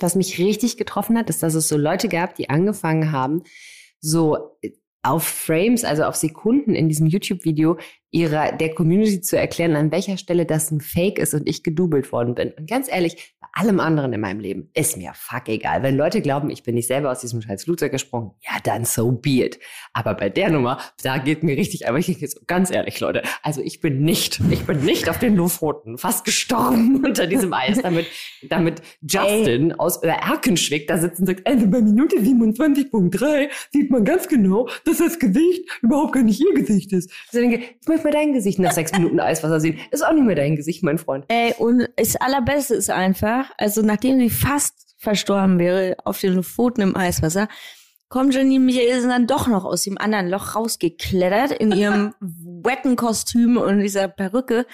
was mich richtig getroffen hat, ist, dass es so Leute gab, die angefangen haben, so äh, auf Frames, also auf Sekunden in diesem YouTube-Video ihrer der Community zu erklären, an welcher Stelle das ein Fake ist und ich gedoubelt worden bin. Und ganz ehrlich, bei allem anderen in meinem Leben ist mir fuck egal. Wenn Leute glauben, ich bin nicht selber aus diesem scheiß Flugzeug gesprungen, ja, dann so be it. Aber bei der Nummer, da geht mir richtig, aber ich denke jetzt ganz ehrlich, Leute, also ich bin nicht, ich bin nicht auf den Lofoten fast gestorben unter diesem Eis, damit, damit Justin aus Erkenschwick da sitzt und sagt, also bei Minute 27.3 sieht man ganz genau, dass das Gesicht überhaupt gar nicht ihr Gesicht ist. Also ich denke, möchte mal dein Gesicht nach sechs Minuten Eiswasser sehen. Ist auch nicht mehr dein Gesicht, mein Freund. Ey, und das Allerbeste ist einfach, also nachdem sie fast verstorben wäre auf den Lofoten im Eiswasser, kommt Janine Michaelsen dann doch noch aus dem anderen Loch rausgeklettert in ihrem wetten Kostüm und dieser Perücke.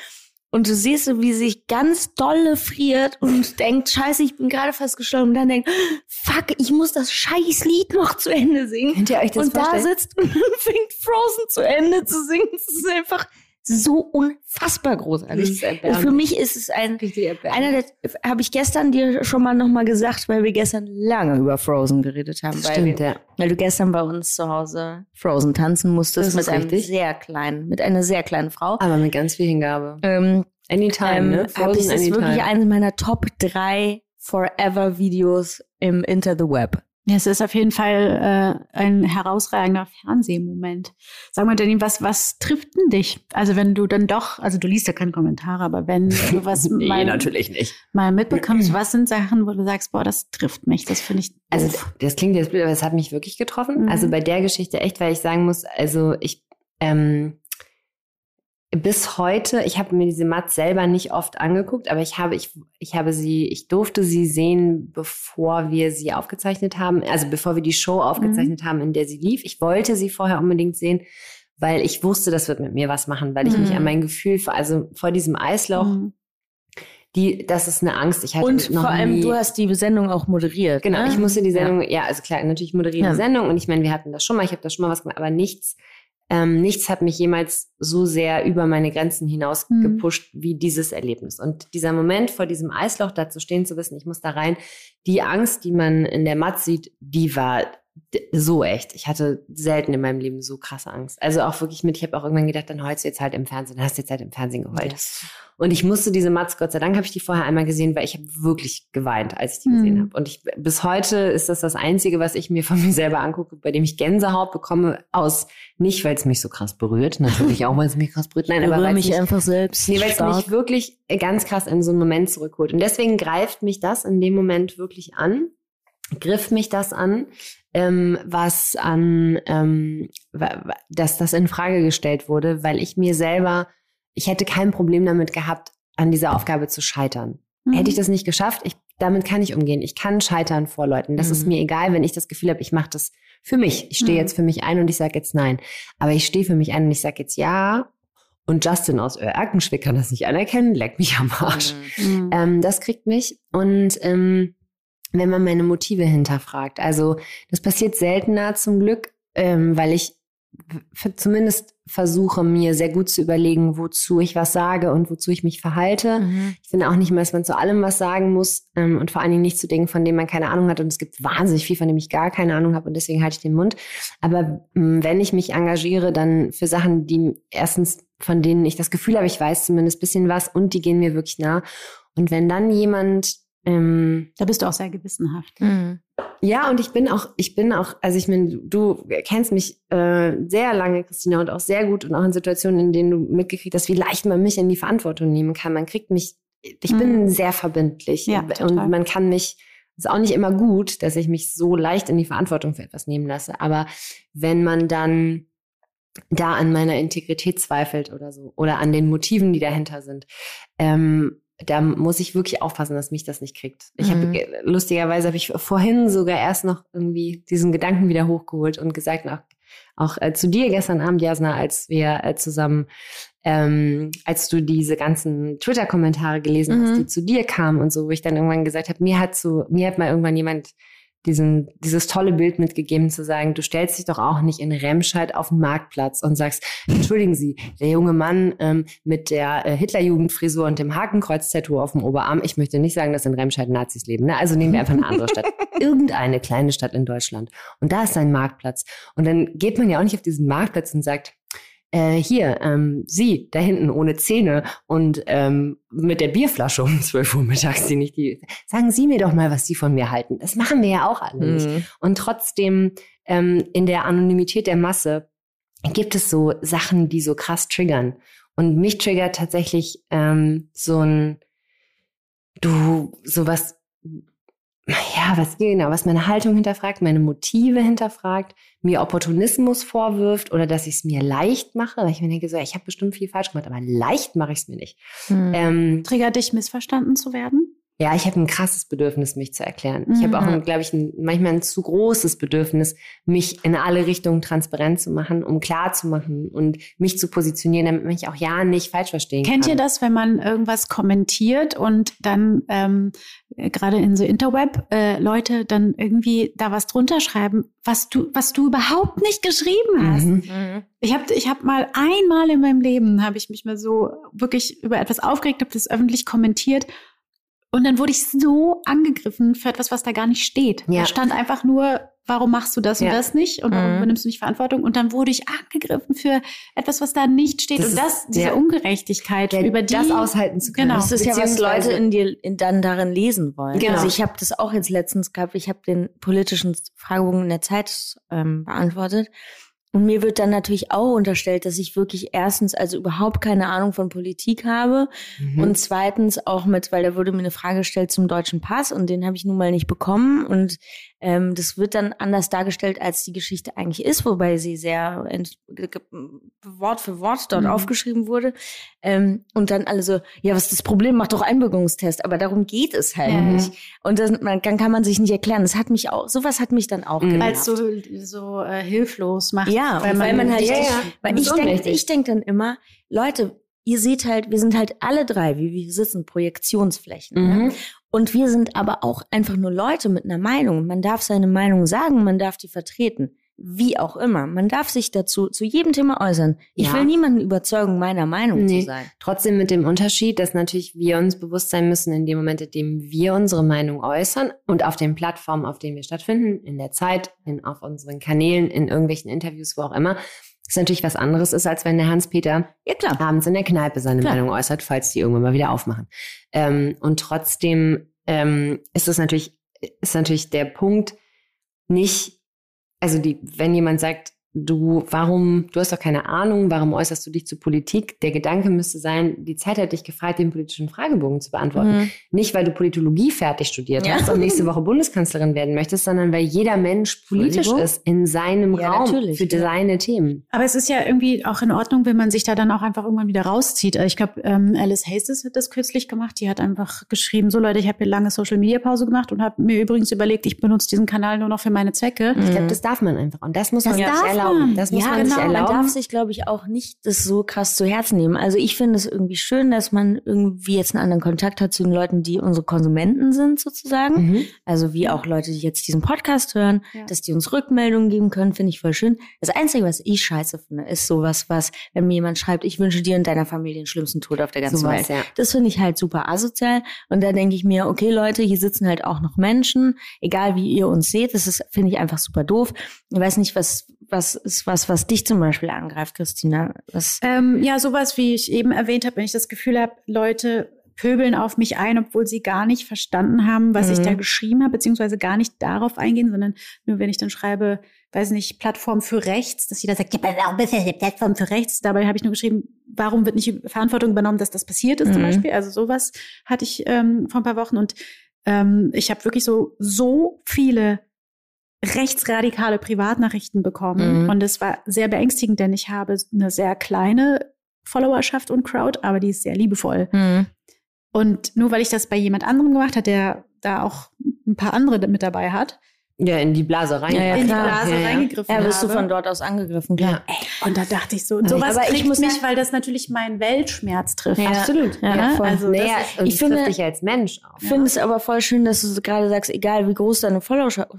Und du siehst so, wie sie sich ganz dolle friert und denkt, scheiße, ich bin gerade fast gestorben. Und dann denkt, fuck, ich muss das scheiß Lied noch zu Ende singen. Könnt ihr euch das und da vorstellen? sitzt und fängt Frozen zu Ende zu singen. Das ist einfach so unfassbar großartig. Erbärmlich. Für mich ist es ein Richtig einer der habe ich gestern dir schon mal noch mal gesagt, weil wir gestern lange über Frozen geredet haben, weil, stimmt, wir, ja. weil du gestern bei uns zu Hause Frozen tanzen musstest Das mit ist einem richtig. sehr kleinen, mit einer sehr kleinen Frau. Aber mit ganz viel Hingabe. Ähm, Anytime, ähm, ne? hab ich, Frozen das ist wirklich Anytime. eines meiner Top 3 Forever Videos im Inter the Web. Ja, es ist auf jeden Fall äh, ein herausragender Fernsehmoment. Sag mal, Danny, was, was trifft denn dich? Also wenn du dann doch, also du liest ja keine Kommentare, aber wenn du was nee, mal, natürlich nicht. mal mitbekommst, was sind Sachen, wo du sagst, boah, das trifft mich, das finde ich Also doof. das klingt jetzt blöd, aber es hat mich wirklich getroffen. Mhm. Also bei der Geschichte echt, weil ich sagen muss, also ich ähm, bis heute, ich habe mir diese Matt selber nicht oft angeguckt, aber ich habe, ich, ich habe sie, ich durfte sie sehen, bevor wir sie aufgezeichnet haben, also bevor wir die Show aufgezeichnet haben, in der sie lief. Ich wollte sie vorher unbedingt sehen, weil ich wusste, das wird mit mir was machen, weil ich mich Mhm. an mein Gefühl, vor- also vor diesem Eislauf, Mhm. die, das ist eine Angst. Ich hatte Und noch vor allem, nie, du hast die Sendung auch moderiert. Genau, ne? ich musste die Sendung, ja, also klar, natürlich moderiere Ja. die Sendung und ich meine, wir hatten das schon mal, ich habe das schon mal was gemacht, aber nichts, ähm, nichts hat mich jemals so sehr über meine Grenzen hinaus Mhm. gepusht wie dieses Erlebnis. Und dieser Moment vor diesem Eisloch, da zu stehen zu wissen, ich muss da rein, die Angst, die man in der Matz sieht, die war so echt. Ich hatte selten in meinem Leben so krasse Angst. Also auch wirklich mit, ich habe auch irgendwann gedacht, dann heulst du jetzt halt im Fernsehen, dann hast du jetzt halt im Fernsehen geheult. Yes. Und ich musste diese Matz, Gott sei Dank, habe ich die vorher einmal gesehen, weil ich habe wirklich geweint, als ich die gesehen Mhm. habe. Und ich bis heute ist das das Einzige, was ich mir von mir selber angucke, bei dem ich Gänsehaut bekomme, aus nicht, weil es mich so krass berührt, natürlich auch, weil es mich krass berührt, nein, aber weil mich mich, einfach selbst. nee, weil es mich wirklich ganz krass in so einen Moment zurückholt. Und deswegen greift mich das in dem Moment wirklich an, griff mich das an, ähm, was an, ähm, dass das in Frage gestellt wurde, weil ich mir selber, ich hätte kein Problem damit gehabt, an dieser Aufgabe zu scheitern. Mhm. Hätte ich das nicht geschafft, ich, damit kann ich umgehen. Ich kann scheitern vor Leuten. Das ist Mhm. mir egal, wenn ich das Gefühl habe, ich mache das für mich. Ich stehe Mhm. jetzt für mich ein und ich sage jetzt nein. Aber ich stehe für mich ein und ich sage jetzt ja. Und Justin aus Erkenschwick kann das nicht anerkennen, leckt mich am Arsch. Mhm. Ähm, das kriegt mich. Und ähm, wenn man meine Motive hinterfragt, also das passiert seltener zum Glück, ähm, weil ich zumindest versuche, mir sehr gut zu überlegen, wozu ich was sage und wozu ich mich verhalte. Mhm. Ich finde auch nicht mehr, dass man zu allem was sagen muss ähm, und vor allen Dingen nicht zu Dingen, von denen man keine Ahnung hat. Und es gibt wahnsinnig viel, von dem ich gar keine Ahnung habe und deswegen halte ich den Mund. Aber ähm, wenn ich mich engagiere, dann für Sachen, die erstens von denen ich das Gefühl habe, ich weiß zumindest bisschen was und die gehen mir wirklich nah. Und wenn dann jemand ähm, Da bist du auch sehr gewissenhaft. Mhm. Ja, und ich bin auch, ich bin auch, also ich meine, du kennst mich äh, sehr lange, Christina, und auch sehr gut und auch in Situationen, in denen du mitgekriegt hast, wie leicht man mich in die Verantwortung nehmen kann. Man kriegt mich, ich bin Mhm. sehr verbindlich Ja, und total. man kann mich, ist auch nicht immer gut, dass ich mich so leicht in die Verantwortung für etwas nehmen lasse. Aber wenn man dann da an meiner Integrität zweifelt oder so oder an den Motiven, die dahinter sind, ähm, da muss ich wirklich aufpassen, dass mich das nicht kriegt. Ich Mhm. habe lustigerweise habe ich vorhin sogar erst noch irgendwie diesen Gedanken wieder hochgeholt und gesagt, auch, auch äh, zu dir gestern Abend, Jasna, als wir äh, zusammen, ähm, als du diese ganzen Twitter-Kommentare gelesen Mhm. hast, die zu dir kamen und so, wo ich dann irgendwann gesagt habe, mir hat so, mir hat mal irgendwann jemand diesen, dieses tolle Bild mitgegeben, zu sagen, du stellst dich doch auch nicht in Remscheid auf den Marktplatz und sagst, entschuldigen Sie, der junge Mann ähm, mit der äh, Hitlerjugendfrisur und dem Hakenkreuz-Tattoo auf dem Oberarm, ich möchte nicht sagen, dass in Remscheid Nazis leben, ne? also nehmen wir einfach eine andere Stadt. Irgendeine kleine Stadt in Deutschland. Und da ist ein Marktplatz. Und dann geht man ja auch nicht auf diesen Marktplatz und sagt, äh, hier, ähm, Sie, da hinten ohne Zähne und ähm, mit der Bierflasche um 12 Uhr mittags, die nicht die. Sagen Sie mir doch mal, was Sie von mir halten. Das machen wir ja auch alle nicht. Mhm. Und trotzdem ähm, in der Anonymität der Masse gibt es so Sachen, die so krass triggern. Und mich triggert tatsächlich ähm, so ein, du, sowas, ja, was genau, was meine Haltung hinterfragt, meine Motive hinterfragt, mir Opportunismus vorwirft oder dass ich es mir leicht mache, weil ich mir denke, so, ich habe bestimmt viel falsch gemacht, aber leicht mache ich es mir nicht. Mhm. Ähm, Triggert dich, missverstanden zu werden? Ja, ich habe ein krasses Bedürfnis, mich zu erklären. Ich habe auch, Mhm. glaube ich, ein, manchmal ein zu großes Bedürfnis, mich in alle Richtungen transparent zu machen, um klar zu machen und mich zu positionieren, damit mich auch ja nicht falsch verstehen Kennt kann. ihr das, wenn man irgendwas kommentiert und dann ähm, äh, gerade in so Interweb äh, Leute dann irgendwie da was drunter schreiben, was du was du überhaupt nicht geschrieben hast? Mhm. Mhm. Ich habe ich hab mal einmal in meinem Leben habe ich mich mal so wirklich über etwas aufgeregt, habe das öffentlich kommentiert und dann wurde ich so angegriffen für etwas, was da gar nicht steht. Ja. Da stand einfach nur, warum machst du das und Ja. das nicht und warum Mhm. übernimmst du nicht Verantwortung? Und dann wurde ich angegriffen für etwas, was da nicht steht. Das und ist das, diese der- Ungerechtigkeit, über die das aushalten zu können. Genau. Das ist ja, was Leute in dir in, dann darin lesen wollen. Genau. Also ich habe das auch jetzt letztens gehabt. Ich habe den politischen Fragebogen in der Zeit ähm, beantwortet. Und mir wird dann natürlich auch unterstellt, dass ich wirklich erstens also überhaupt keine Ahnung von Politik habe Mhm. und zweitens auch mit, weil da wurde mir eine Frage gestellt zum deutschen Pass und den habe ich nun mal nicht bekommen und ähm, das wird dann anders dargestellt, als die Geschichte eigentlich ist, wobei sie sehr Wort für Wort dort Mhm. aufgeschrieben wurde. Ähm, und dann alle so, ja, was ist das Problem? Mach doch Einbürgerungstest. Aber darum geht es halt Ja. nicht. Und das, man, dann kann man sich nicht erklären. Das hat mich auch, sowas hat mich dann auch Mhm. weil es so, so äh, hilflos macht. Ja, weil man, halt, Ja, ja. weil ich denke, ich denk dann immer, Leute, ihr seht halt, wir sind halt alle drei, wie wir sitzen, Projektionsflächen. Mhm. Ne? Und wir sind aber auch einfach nur Leute mit einer Meinung. Man darf seine Meinung sagen, man darf die vertreten. Wie auch immer. Man darf sich dazu zu jedem Thema äußern. Ich Ja. will niemanden überzeugen, meiner Meinung Nee. zu sein. Trotzdem mit dem Unterschied, dass natürlich wir uns bewusst sein müssen, in dem Moment, in dem wir unsere Meinung äußern und auf den Plattformen, auf denen wir stattfinden, in der Zeit, in, auf unseren Kanälen, in irgendwelchen Interviews, wo auch immer, ist natürlich was anderes ist, als wenn der Hans-Peter Ja, abends in der Kneipe seine Klar. Meinung äußert, falls die irgendwann mal wieder aufmachen. Ähm, und trotzdem ähm, ist es natürlich, ist natürlich der Punkt nicht, also die, wenn jemand sagt, du, warum, du hast doch keine Ahnung, warum äußerst du dich zur Politik? Der Gedanke müsste sein, die Zeit hat dich gefragt, den politischen Fragebogen zu beantworten. Mhm. Nicht, weil du Politologie fertig studiert Ja. hast und nächste Woche Bundeskanzlerin werden möchtest, sondern weil jeder Mensch politisch ist in seinem Ja, Raum für ja. seine Themen. Aber es ist ja irgendwie auch in Ordnung, wenn man sich da dann auch einfach irgendwann wieder rauszieht. Also Ich glaube, ähm, Alice Hastes hat das kürzlich gemacht. Die hat einfach geschrieben, so Leute, ich habe hier lange Social-Media-Pause gemacht und habe mir übrigens überlegt, ich benutze diesen Kanal nur noch für meine Zwecke. Ich Mhm. glaube, das darf man einfach. Und das muss man sich darf erlauben. man. Das muss Ja, man sich genau. Man erlauben. darf sich, glaube ich, auch nicht das so krass zu Herzen nehmen. Also ich finde es irgendwie schön, dass man irgendwie jetzt einen anderen Kontakt hat zu den Leuten, die unsere Konsumenten sind, sozusagen. Mhm. Also wie auch Leute, die jetzt diesen Podcast hören, Ja. dass die uns Rückmeldungen geben können, finde ich voll schön. Das Einzige, was ich scheiße finde, ist sowas, was, wenn mir jemand schreibt, ich wünsche dir und deiner Familie den schlimmsten Tod auf der ganzen Sowas, Welt. ja. Das finde ich halt super asozial. Und da denke ich mir, okay, Leute, hier sitzen halt auch noch Menschen, egal wie ihr uns seht, das ist, finde ich einfach super doof. Ich weiß nicht, was, was ist was, was dich zum Beispiel angreift, Christina. Was, Ähm, ja, sowas, wie ich eben erwähnt habe, wenn ich das Gefühl habe, Leute pöbeln auf mich ein, obwohl sie gar nicht verstanden haben, was Mhm. ich da geschrieben habe, beziehungsweise gar nicht darauf eingehen, sondern nur wenn ich dann schreibe, weiß nicht, Plattform für rechts, dass jeder sagt, ja, warum bist du eine Plattform für rechts? Dabei habe ich nur geschrieben, warum wird nicht Verantwortung übernommen, dass das passiert ist zum Mhm. Beispiel. Also sowas hatte ich ähm, vor ein paar Wochen und ähm, ich habe wirklich so, so viele rechtsradikale Privatnachrichten bekommen. Mhm. Und es war sehr beängstigend, denn ich habe eine sehr kleine Followerschaft und Crowd, aber die ist sehr liebevoll. Mhm. Und nur weil ich das bei jemand anderem gemacht habe, der da auch ein paar andere mit dabei hat, Ja, in die Blase rein. Ja, ja, in die. Blase Ja, ja. reingegriffen Ja, bist du habe. von dort aus angegriffen, klar. Ja. Ey, und da dachte ich so, und sowas Aber ich muss mich, weil das natürlich meinen Weltschmerz trifft. Ja. Absolut. Ja, Ja, voll. also naja, das ich finde- dich als Mensch auch. Ich finde es aber voll schön, dass du gerade sagst, egal wie groß deine Followerschaft,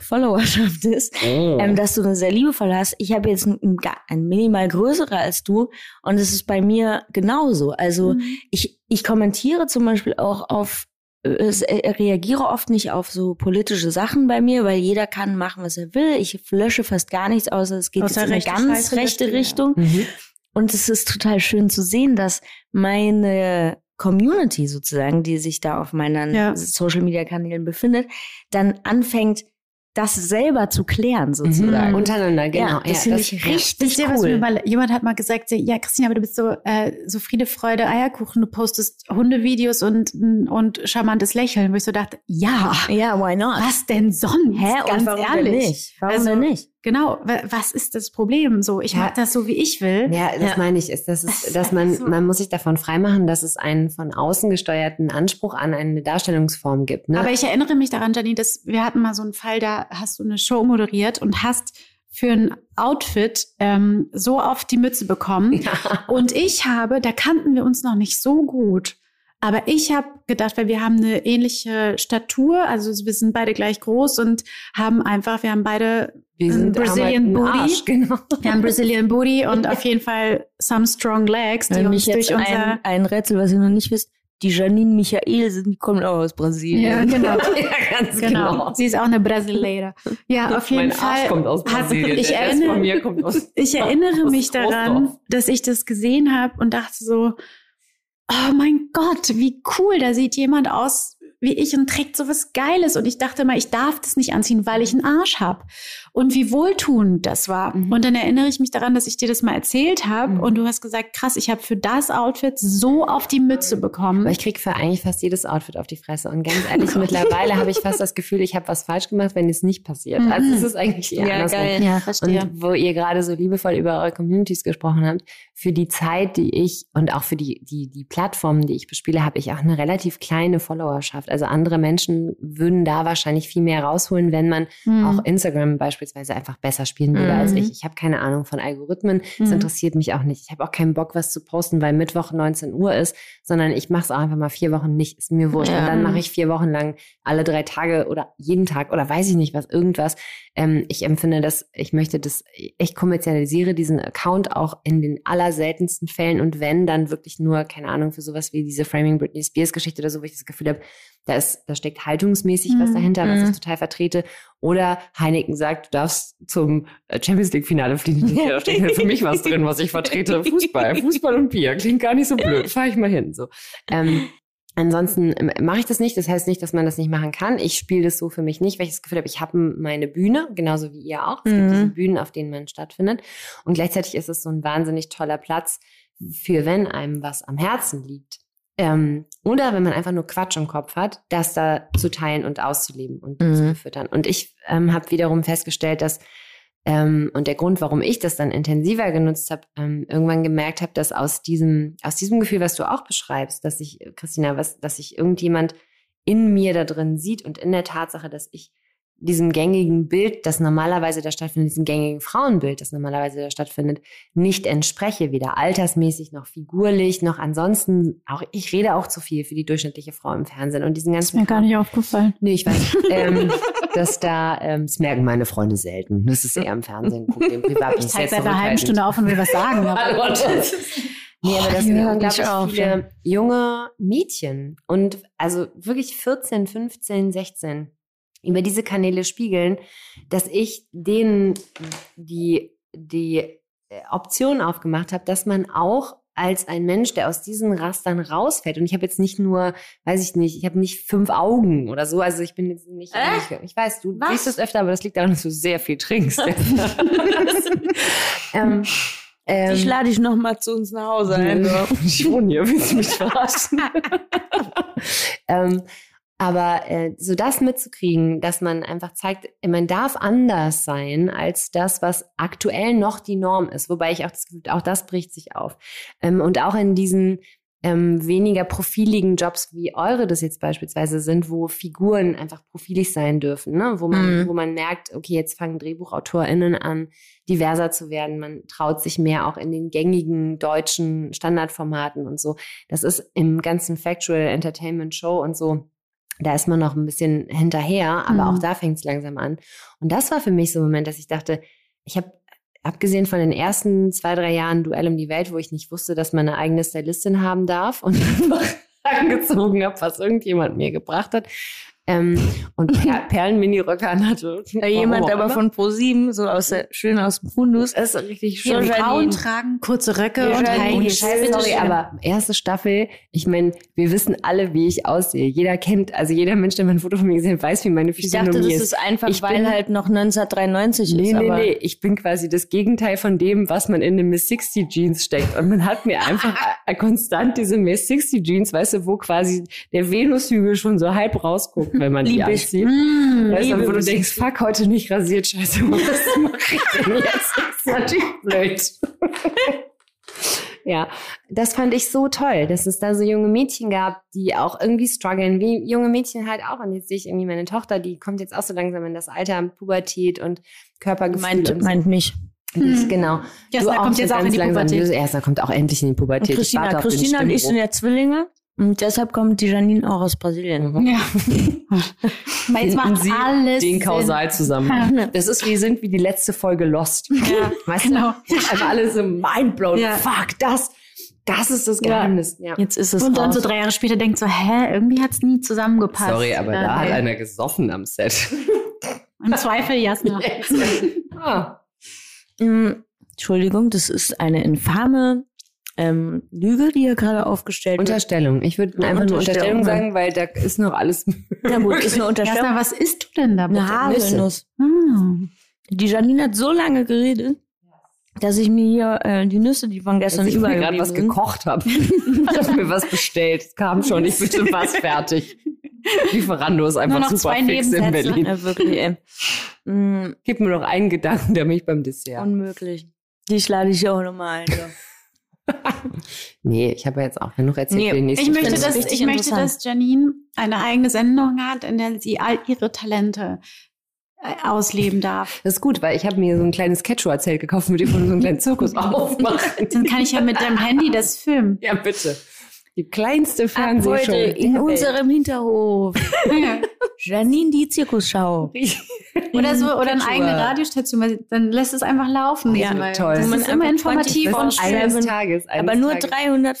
Followerschaft ist, Oh. ähm, dass du eine sehr liebevoll hast. Ich habe jetzt ein, ein, ein minimal größere als du und es ist bei mir genauso. Also Mhm. ich, ich kommentiere zum Beispiel auch auf, reagiere oft nicht auf so politische Sachen bei mir, weil jeder kann machen, was er will. Ich lösche fast gar nichts, außer es geht Außer jetzt in eine ganz Scheiße rechte ihr, ja. Richtung. Mhm. Und es ist total schön zu sehen, dass meine Community sozusagen, die sich da auf meinen Ja. Social Media Kanälen befindet, dann anfängt, das selber zu klären sozusagen. Mhm. Untereinander, genau. Ja, das finde ich ja. richtig was cool. mal, jemand hat mal gesagt, ja, Christina, aber du bist so, äh, so Friede, Freude, Eierkuchen, du postest Hundevideos und, und charmantes Lächeln, wo ich so dachte, ja, ja, why not? was denn sonst? Hä? Ganz und warum ehrlich. denn nicht? Warum Also, denn nicht? Genau, wa- was ist das Problem? So, ich Ja. mach das so, wie ich will. Ja, das Ja. meine ich, ist, Das ist dass man, so. man muss sich davon freimachen, dass es einen von außen gesteuerten Anspruch an eine Darstellungsform gibt. Ne? Aber ich erinnere mich daran, Janine, dass wir hatten mal so einen Fall, da hast du eine Show moderiert und hast für ein Outfit ähm, so auf die Mütze bekommen. ja. Und ich habe, da kannten wir uns noch nicht so gut. Aber ich habe gedacht, weil wir haben eine ähnliche Statur, also wir sind beide gleich groß und haben einfach, wir haben beide Wir ein sind Brazilian einen Booty. Arsch, genau. Wir haben Brazilian Booty und auf jeden Fall some strong legs, die Wenn uns durch unser ein, ein Rätsel, was ihr noch nicht wisst, die Janine Michael sind, die kommen auch aus Brasilien. Ja, genau. ja, ganz Genau. genau. Sie ist auch eine Brasileira. Ja, auf jeden mein Fall. Arsch kommt aus Brasilien. ich erinnere, kommt aus ich erinnere aus mich daran, dass ich das gesehen habe und dachte so, oh mein Gott, wie cool, da sieht jemand aus wie ich und trägt so was Geiles. Und ich dachte mal, ich darf das nicht anziehen, weil ich einen Arsch habe. Und wie wohltuend das war. Mhm. Und dann erinnere ich mich daran, dass ich dir das mal erzählt habe. Mhm. Und du hast gesagt, krass, ich habe für das Outfit so auf die Mütze bekommen. Aber ich kriege für eigentlich fast jedes Outfit auf die Fresse. Und ganz ehrlich, Oh mittlerweile habe ich fast das Gefühl, ich habe was falsch gemacht, wenn es nicht passiert. Mhm. Also es ist eigentlich eher Ja, andersrum. geil. ja, verstehe. Und wo ihr gerade so liebevoll über eure Communities gesprochen habt, für die Zeit, die ich und auch für die, die, die Plattformen, die ich bespiele, habe ich auch eine relativ kleine Followerschaft. Also andere Menschen würden da wahrscheinlich viel mehr rausholen, wenn man Mhm. auch Instagram beispielsweise einfach besser spielen würde Mhm. als ich. Ich habe keine Ahnung von Algorithmen. Das Mhm. interessiert mich auch nicht. Ich habe auch keinen Bock, was zu posten, weil Mittwoch 19 Uhr ist, sondern ich mache es auch einfach mal vier Wochen nicht. Ist mir wurscht. Ja. Und dann mache ich vier Wochen lang alle drei Tage oder jeden Tag oder weiß ich nicht was, irgendwas. Ähm, ich empfinde das, ich möchte das, ich kommerzialisiere diesen Account auch in den allerseltensten Fällen und wenn, dann wirklich nur, keine Ahnung, für sowas wie diese Framing Britney Spears Geschichte oder so, wo ich das Gefühl habe, da ist, da steckt haltungsmäßig was Mhm. dahinter, was Mhm. ich total vertrete. Oder Heineken sagt, du darfst zum äh, Champions League Finale fliegen. Da steckt für mich was drin, was ich vertrete. Fußball, Fußball und Bier. Klingt gar nicht so blöd. Fahr ich mal hin, so. Ähm, Ansonsten ähm, mache ich das nicht. Das heißt nicht, dass man das nicht machen kann. Ich spiele das so für mich nicht, weil ich das Gefühl habe, ich habe meine Bühne, genauso wie ihr auch. Es gibt Mhm. diese Bühnen, auf denen man stattfindet. Und gleichzeitig ist es so ein wahnsinnig toller Platz für, wenn einem was am Herzen liegt. Ähm, oder wenn man einfach nur Quatsch im Kopf hat, das da zu teilen und auszuleben und Mhm. zu befüttern. Und ich ähm, habe wiederum festgestellt, dass ähm, und der Grund, warum ich das dann intensiver genutzt habe, ähm, irgendwann gemerkt habe, dass aus diesem, aus diesem Gefühl, was du auch beschreibst, dass ich, Christina, was, dass sich irgendjemand in mir da drin sieht und in der Tatsache, dass ich diesem gängigen Bild, das normalerweise da stattfindet, diesem gängigen Frauenbild, das normalerweise da stattfindet, nicht entspreche, weder altersmäßig noch figurlich, noch ansonsten, auch ich rede auch zu viel für die durchschnittliche Frau im Fernsehen und diesen ist ganzen mir gar nicht aufgefallen. Nee, ich weiß, ähm, dass da, ähm, das merken meine Freunde selten. Das ist eher im Fernsehen. Guck, im Privat Ich zeige seit einer halben. Stunde auf und will was sagen. aber- Nee, aber das Oh, sind unglaublich auf, viele junge Mädchen und also wirklich 14, 15, 16 über diese Kanäle spiegeln, dass ich denen die, die äh, Option aufgemacht habe, dass man auch als ein Mensch, der aus diesen Rastern rausfällt. Und ich habe jetzt nicht nur, weiß ich nicht, ich habe nicht fünf Augen oder so. Also ich bin jetzt nicht, Äh? ich weiß, du Was? siehst es öfter, aber das liegt daran, dass du sehr viel trinkst. ähm, ähm, Ich lade dich noch mal zu uns nach Hause ein. ich wohne hier, willst du mich verarschen? ähm, aber äh, so das mitzukriegen, dass man einfach zeigt, man darf anders sein als das, was aktuell noch die Norm ist. Wobei ich auch das Gefühl, auch das bricht sich auf. Ähm, und auch in diesen ähm, weniger profiligen Jobs, wie eure das jetzt beispielsweise sind, wo Figuren einfach profilig sein dürfen, ne? wo man, Mhm. wo man merkt, okay, jetzt fangen DrehbuchautorInnen an, diverser zu werden. Man traut sich mehr auch in den gängigen deutschen Standardformaten und so. Das ist im ganzen Factual Entertainment Show und so. Da ist man noch ein bisschen hinterher, aber Mhm. auch da fängt es langsam an. Und das war für mich so ein Moment, dass ich dachte, ich habe abgesehen von den ersten zwei, drei Jahren Duell um die Welt, wo ich nicht wusste, dass man eine eigene Stylistin haben darf und einfach angezogen habe, was irgendjemand mir gebracht hat. Ähm, und per Perlen-Mini-Röcke anhatte. Da jemand aber immer. von Pro7, so aus der, schön aus dem Fundus. Das ist richtig Ja, schön. Janine. Frauen tragen kurze Röcke Ja, und Bitte sorry, aber erste Staffel, ich meine, wir wissen alle, wie ich aussehe. Jeder kennt, also jeder Mensch, der mein Foto von mir gesehen hat, weiß, wie meine Ich dachte, Physiognomie das ist. ist einfach, Ich weil bin- halt noch 1993 Nee, ist. nee, aber nee. Ich bin quasi das Gegenteil von dem, was man in eine Miss 60 Jeans steckt. Und man hat mir einfach konstant diese Miss 60 Jeans, weißt du, wo quasi der Venushügel schon so halb rausguckt, wenn man die Lieb ich. anzieht. Mm, Weißt du, wo du denkst, fuck, heute nicht rasiert, scheiße, was mache ich denn jetzt? Das ist natürlich blöd. Ja, das fand ich so toll, dass es da so junge Mädchen gab, die auch irgendwie strugglen, wie junge Mädchen halt auch. Und jetzt sehe ich irgendwie meine Tochter, die kommt jetzt auch so langsam in das Alter, Pubertät und Körpergefühl. meint, und so. meint mich. Das, Hm. genau. Jasna kommt jetzt auch in die langsam. Pubertät. Jasna kommt auch endlich in die Und Pubertät. Ich Christina, Christina und ich sind ja Zwillinge. Und deshalb kommt die Janine auch aus Brasilien. Mhm. Ja. Aber jetzt macht Sie alles den Sinn. Kausalzusammenhang. Das ist wie sind wie die letzte Folge Lost. Ja, Weißt genau. du? Einfach alle so mindblown. Ja. Fuck, das, das ist das. Geheimnis. Ja. Jetzt ist es Und dann raus. so drei Jahre später denkt so, hä, irgendwie hat's nie zusammengepasst. Sorry, aber da hat einer gesoffen am Set. Im Zweifel Jasna. ah. Mm, Entschuldigung, das ist eine infame ähm, Lüge, die hier gerade aufgestellt wird. Unterstellung. Ich würde Ja, einfach nur Unterstellung, Unterstellung sagen, weil da ist noch alles. Na gut, ist eine Unterstellung. Jasna, was isst du denn da bitte? Eine Haselnuss. Hm. Die Janine hat so lange geredet, dass ich mir hier äh, die Nüsse, die von gestern mir gerade was sind, gekocht habe. ich habe mir was bestellt. Es kam schon, ich bin schon fast fertig. Lieferando ist einfach noch super zwei fix in Nebensätze. Berlin. Ja, wirklich, ey. Mm, Gib mir noch einen Gedanken, der mich beim Dessert. Unmöglich. Die lade ich auch nochmal ein. Ja. Nee, ich habe ja jetzt auch genug erzählt Nee, für den nächsten Ich möchte, dass, das ich möchte, dass Janine eine eigene Sendung hat, in der sie all ihre Talente äh, ausleben darf. Das ist gut, weil ich habe mir so ein kleines Quechua-Zelt gekauft, mit dem man so einen kleinen Zirkus aufmachen. Dann kann ich ja mit deinem Handy das filmen. Ja, bitte. Die kleinste Ab Fernsehshow. heute in Welt. unserem Hinterhof. Janine, die Zirkusschau. Oder so, oder eine eigene Radiostation, weil dann lässt es einfach laufen. Ja, nebenbei. toll. Das ist immer informativ 24 und schön. Eines Tages. Eines Aber nur Tages.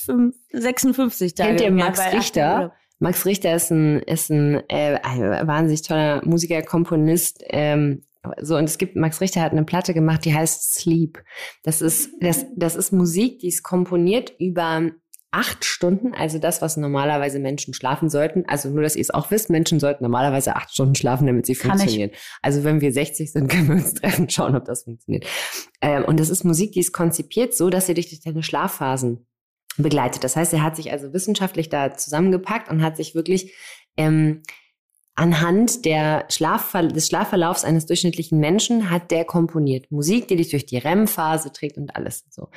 356 Tage. Kennt ihr Jahr, Max Richter? Max Richter ist ein, ist ein, äh, ein wahnsinnig toller Musiker, Komponist. Ähm, so, und es gibt, Max Richter hat eine Platte gemacht, die heißt Sleep. Das ist, das, das ist Musik, die ist komponiert über acht Stunden, also das, was normalerweise Menschen schlafen sollten. Also nur, dass ihr es auch wisst, Menschen sollten normalerweise acht Stunden schlafen, damit sie Kann ich. funktionieren. Also wenn wir 60 sind, können wir uns treffen, schauen, ob das funktioniert. Ähm, und das ist Musik, die ist konzipiert so, dass sie dich durch deine Schlafphasen begleitet. Das heißt, er hat sich also wissenschaftlich da zusammengepackt und hat sich wirklich ähm, anhand der Schlafver des Schlafverlaufs eines durchschnittlichen Menschen hat der komponiert. Musik, die dich durch die REM-Phase trägt und alles so.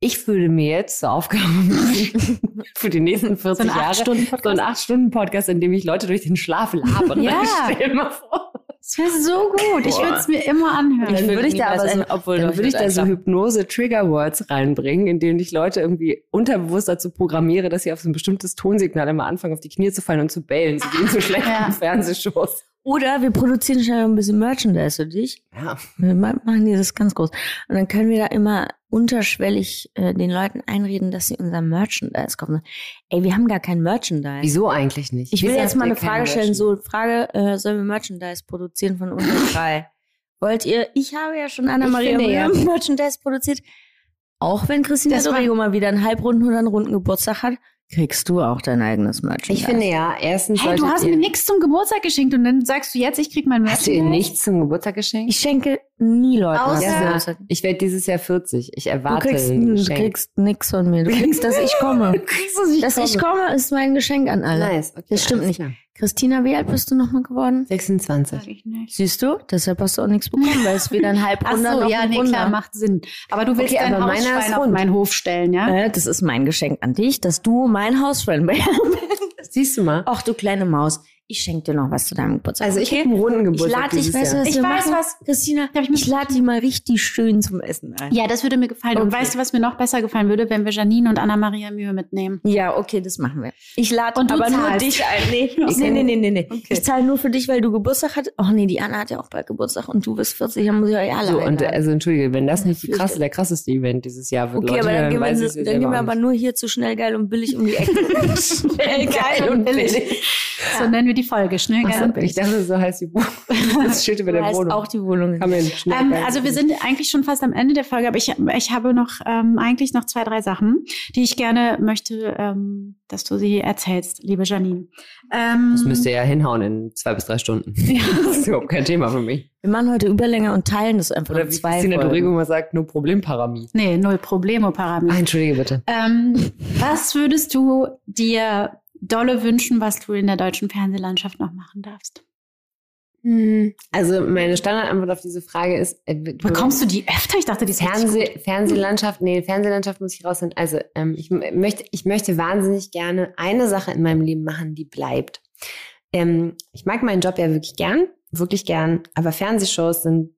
Ich würde mir jetzt zur Aufgabe für die nächsten 40 So Jahre so ein 8-Stunden-Podcast, in dem ich Leute durch den Schlaf labere. Ja. Stell mal vor. Das wäre so gut. Ich würde es mir immer anhören. Dann würde ich da aber so, obwohl dann würde ich da so. Hypnose-Trigger-Words reinbringen, in denen ich Leute irgendwie unterbewusst dazu programmiere, dass sie auf so ein bestimmtes Tonsignal immer anfangen, auf die Knie zu fallen und zu bellen, so wie in so schlechten Ja. Fernsehshows. Oder wir produzieren schnell ein bisschen Merchandise für dich. Ja. Wir ma- machen dieses ganz groß. Und dann können wir da immer unterschwellig äh, den Leuten einreden, dass sie unser Merchandise kaufen. Ey, wir haben gar kein Merchandise. Wieso eigentlich nicht? Ich will Wieso jetzt mal eine Frage stellen. So, Frage, äh, sollen wir Merchandise produzieren von uns drei? Wollt ihr, ich habe ja schon Anna-Maria ja- Merchandise produziert. auch wenn Christina Dorego mal wieder einen halbrunden oder einen runden Geburtstag hat, kriegst du auch dein eigenes Merchandise. Ich finde ja, erstens Hey, du hast mir nichts zum Geburtstag geschenkt und dann sagst du jetzt, ich krieg mein Hast du ihr Merchandise? nichts zum Geburtstag geschenkt? Ich schenke nie Leuten was Außer- ich werde dieses Jahr 40. Ich Du erwarte kriegst, ein du kriegst nix von mir. Du kriegst, dass ich komme. kriegst es Dass ich komme, ist mein Geschenk an alle. Nice. Okay, Das stimmt nicht. klar. Christina, wie alt bist du nochmal geworden? 26. Sag ich nicht. Siehst du? Deshalb hast du auch nichts bekommen, weil es weder ein Ach halbrunder so, noch ja, ein nee, runder. klar, macht Sinn. Aber du willst Okay, dein Hausschwein auf meinen Hof stellen, ja? Äh, das ist mein Geschenk an dich, dass du mein Hausfreund bist. Siehst du mal? Ach du kleine Maus, ich schenke dir noch was zu deinem Geburtstag. Also ich okay? habe einen runden ich Geburtstag lade dich, weißt du, was Ich wir weiß machen? was. Christina, ich ich lade dich mal richtig schön zum Essen ein. Ja, das würde mir gefallen. Und Okay. weißt du, was mir noch besser gefallen würde, wenn wir Janine und Anna-Maria Mühe mitnehmen? Ja, okay, das machen wir. Ich lade Und aber nur zahlst. dich ein. Nee, nee, nee, nee, nee. nee. Okay. Ich zahle nur für dich, weil du Geburtstag hast. Ach nee, die Anna hat ja auch bald Geburtstag und du bist 40, dann muss ich euch alle So, und einladen. also entschuldige, wenn das nicht die krasse, der krasseste Event dieses Jahr wird, Okay, Leute, aber dann, dann gehen wir, dann ich es gehen wir aber nur hier zu schnell, geil und billig um die Ecke. schnell, geil und billig. So nennen wir die Folge. Schnell, geil und Ich dachte, so heißt die Wohnung. Das steht über der heißt Wohnung. auch die Wohnung. Kann man schnell Ähm, also wir sind eigentlich schon fast am Ende der Folge, aber ich, ich habe noch ähm, eigentlich noch zwei, drei Sachen, die ich gerne möchte, ähm, dass du sie erzählst, liebe Janine. Ähm, Das müsste ja hinhauen in zwei bis drei Stunden. Das ist überhaupt kein Thema für mich. Wir machen heute Überlänge und teilen das einfach Oder in wie zwei Christina. Dorego immer sagt, nur Problemparamie. Nee, null Problemo, Ah, Parameter. entschuldige bitte. Ähm, was würdest du dir dolle wünschen, was du in der deutschen Fernsehlandschaft noch machen darfst? Also meine Standardantwort auf diese Frage ist, äh, Bekommst du die öfter? Ich dachte, die ist Fernseh, Fernsehlandschaft, nee, Fernsehlandschaft muss ich rausnehmen. Also ähm, ich möchte, ich möchte wahnsinnig gerne eine Sache in meinem Leben machen, die bleibt. Ähm, ich mag meinen Job ja wirklich gern, wirklich gern, aber Fernsehshows sind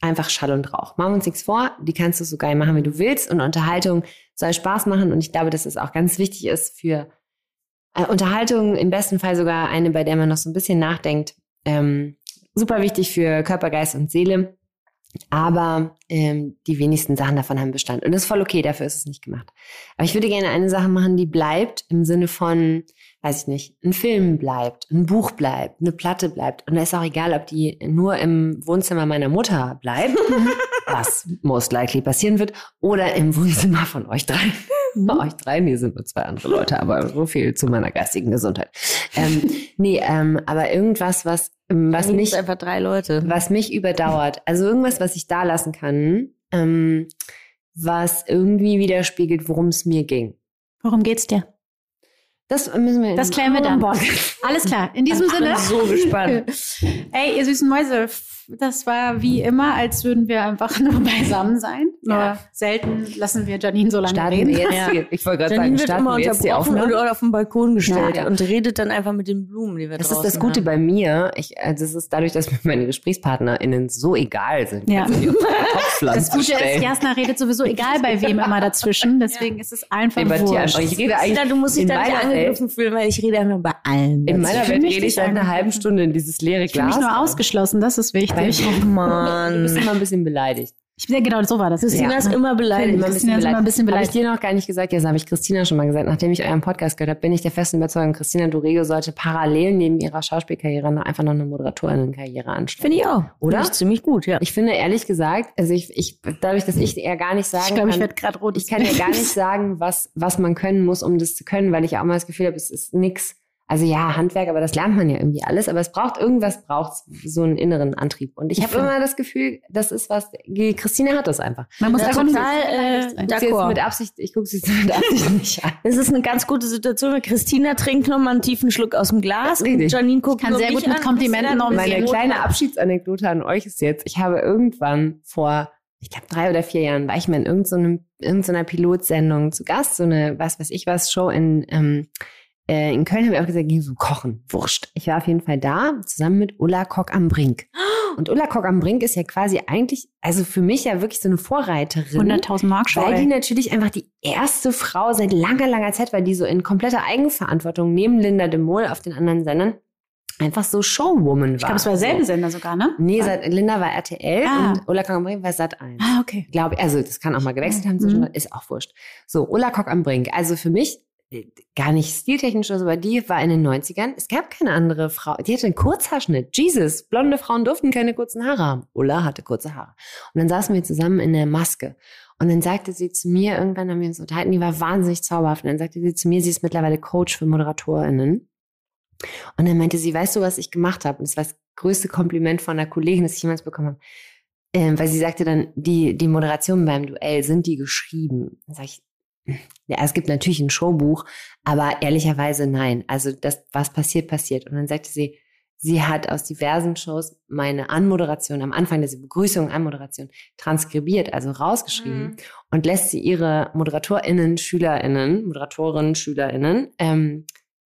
einfach Schall und Rauch. Machen wir uns nichts vor, die kannst du so geil machen, wie du willst und Unterhaltung soll Spaß machen und ich glaube, dass es auch ganz wichtig ist für äh, Unterhaltung, im besten Fall sogar eine, bei der man noch so ein bisschen nachdenkt. Ähm, super wichtig für Körper, Geist und Seele. Aber ähm, die wenigsten Sachen davon haben Bestand. Und das ist voll okay, dafür ist es nicht gemacht. Aber ich würde gerne eine Sache machen, die bleibt im Sinne von, weiß ich nicht, ein Film bleibt, ein Buch bleibt, eine Platte bleibt. Und da ist auch egal, ob die nur im Wohnzimmer meiner Mutter bleibt, was most likely passieren wird, oder im Wohnzimmer von euch drei. Euch drei, nee, sind nur zwei andere Leute, aber so viel zu meiner geistigen Gesundheit. Ähm, nee, ähm, aber irgendwas, was, ähm, was nicht einfach drei Leute. was mich überdauert. Also irgendwas, was ich da lassen kann, ähm, was irgendwie widerspiegelt, worum es mir ging. Worum geht's dir? Das müssen wir. Das klären wir dann. Alles klar. In diesem Ich bin Sinne. so gespannt. Ey, ihr süßen Mäuse, das war wie immer, als würden wir einfach nur beisammen sein. Nur selten lassen wir Janine so lange Starten reden. wir jetzt. Die, ich wollte gerade sagen, Janine wird starten immer wir jetzt die Aufnahme. und auf den Balkon gestellt Ja. und redet dann einfach mit den Blumen, die wir Das ist das Gute haben. bei mir. Ich, also das ist dadurch, dass mir meine GesprächspartnerInnen so egal sind. Ja. Das Gute ist, stellen. Jasna redet sowieso egal bei wem immer dazwischen. Deswegen ist es einfach Debattier wurscht. Ich rede eigentlich Christina, du musst dich in da nicht angegriffen fühlen, weil ich rede einfach bei allen. In meiner Welt rede ich nicht seit einer halben Stunde in dieses leere Ich fühle Glas. mich nur ausgeschlossen, das ist wichtig. Oh Du bist Mann. immer ein bisschen beleidigt. Ich bin ja genau so war das. Christina Ja. ist immer beleidigt. Immer ein Christina ist immer ein bisschen Habe ich beleidigt. dir noch gar nicht gesagt, jetzt habe ich Christina schon mal gesagt, nachdem ich euren Podcast gehört habe, bin ich der festen Überzeugung, Christina Dorego sollte parallel neben ihrer Schauspielkarriere noch einfach noch eine Moderatorinnenkarriere anstellen. Finde ich auch. Oder? Finde ich ziemlich gut, ja. Ich finde ehrlich gesagt, also ich, ich dadurch, dass ich eher gar nicht sagen Ich glaube, ich kann, werde gerade rot. ich kann ja gar nicht sagen, was, was man können muss, um das zu können, weil ich ja auch mal das Gefühl habe, es ist nix. Also ja, Handwerk, aber das lernt man ja irgendwie alles. Aber es braucht irgendwas, braucht so einen inneren Antrieb. Und ich Ich habe immer das Gefühl, das ist was. die Christine hat das einfach. Man muss einfach total, so äh, Ich gucke sie jetzt D'accord. mit Absicht, ich gucke sie jetzt mit Absicht nicht an. Das ist eine ganz gute Situation. weil Christina trinkt nochmal einen tiefen Schluck aus dem Glas. Und Janine guckt kann nur sehr gut mit an. Komplimenten bist Meine kleine Abschiedsanekdote an euch ist jetzt, ich habe irgendwann vor, ich glaube drei oder vier Jahren, war ich mal in irgendeiner irgend so einer Pilotsendung zu Gast, so eine, was weiß ich was, Show in, ähm, äh, in Köln, habe ich auch gesagt, ging so kochen, wurscht. Ich war auf jeden Fall da, zusammen mit Ulla Kock am Brink. Und Ulla Kock am Brink ist ja quasi eigentlich, also für mich ja wirklich so eine Vorreiterin. 100.000 Mark Weil die natürlich einfach die erste Frau seit langer, langer Zeit war, die so in kompletter Eigenverantwortung neben Linda de Mol auf den anderen Sendern einfach so Showwoman war. Ich glaube, es war derselbe Sender sogar, ne? Nee, seit, Linda war RTL Ah. und Ulla Kock am Brink war Sat 1. Ah, okay. Glaube, also das kann auch mal gewechselt haben, Mhm. zwischendurch, ist auch wurscht. So, Ulla Kock am Brink. Also für mich gar nicht stiltechnisch oder so, aber die war in den 90ern. Es gab keine andere Frau. Die hatte einen Kurzhaarschnitt. Jesus, blonde Frauen durften keine kurzen Haare haben. Ulla hatte kurze Haare. Und dann saßen wir zusammen in der Maske. Und dann sagte sie zu mir, irgendwann haben wir uns unterhalten, die war wahnsinnig zauberhaft. Und dann sagte sie zu mir, sie ist mittlerweile Coach für ModeratorInnen. Und dann meinte sie, weißt du, was ich gemacht habe? Und das war das größte Kompliment von einer Kollegin, das ich jemals bekommen habe. Ähm, weil sie sagte dann, die, die Moderationen beim Duell, sind die geschrieben? Dann sag ich, ja, es gibt natürlich ein Showbuch, aber ehrlicherweise nein. Also das, was passiert, passiert. Und dann sagte sie, sie hat aus diversen Shows meine Anmoderation am Anfang der Begrüßung, Anmoderation transkribiert, also rausgeschrieben Mhm. und lässt sie ihre ModeratorInnen, SchülerInnen, Moderatorinnen, SchülerInnen ähm,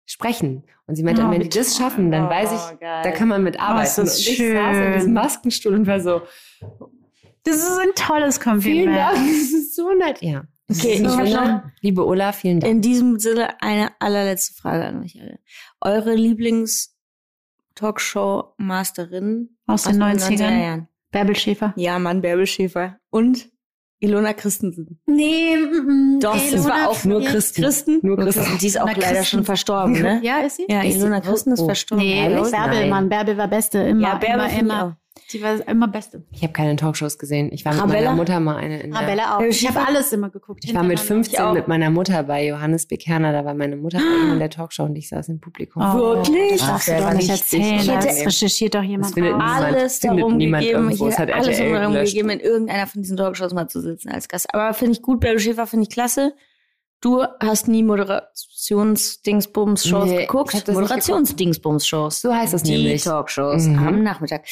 sprechen. Und sie meinte, Oh, wenn wie die das schaffen, dann weiß Oh, ich, geil. da kann man mit arbeiten. ist das und ich saß in schön. diesem Maskenstuhl und war so, Das ist ein tolles vielen Kompliment. Dank, das ist so nett. Ja. Okay, noch- Sinne, liebe Ulla, vielen Dank. In diesem Sinne eine allerletzte Frage an euch alle. Eure Lieblings-Talkshow-Masterin Aus den 90ern. Jahren? Bärbel Schäfer. Ja, Mann, Bärbel Schäfer. Und Ilona Christensen. Nee, mm, Doch, Ilona es war auch nur Christen. Christen? Nur Christen. Die ist auch Na, leider Christen. schon verstorben, ne? Ja, ist sie? Ja, Ist sie? Ilona Christen ist Oh, oh. verstorben. Nee? Bärbel, Nein. Mann. Bärbel war Beste. Immer, ja, Bärbel immer, finde ich immer. Die war immer Beste. Ich habe keine Talkshows gesehen. Ich war mit Rabella? meiner Mutter mal eine in der, Rabella auch. Ich habe alles immer geguckt. Ich war mit hintereinander. 15 auch. mit meiner Mutter bei Johannes Bekerner. Da war meine Mutter bei ihm in der Talkshow und ich saß im Publikum. Oh, Wirklich? Das darfst du Ach, doch nicht erzählen. richtig Das recherchiert doch Das jemand findet raus. niemand- alles findet darum niemand gegeben, irgendwo. ich Es hat hätte alles darum gegeben, in irgendeiner von diesen Talkshows mal zu sitzen als Gast. Aber finde ich gut, Bärbel Schäfer finde ich klasse. Du hast nie Moderations-Dingsbums-Shows Nee, ich geguckt. das Moderations-Dingsbums-Shows. So heißt das Die nämlich. Talkshows Mhm. am Nachmittag.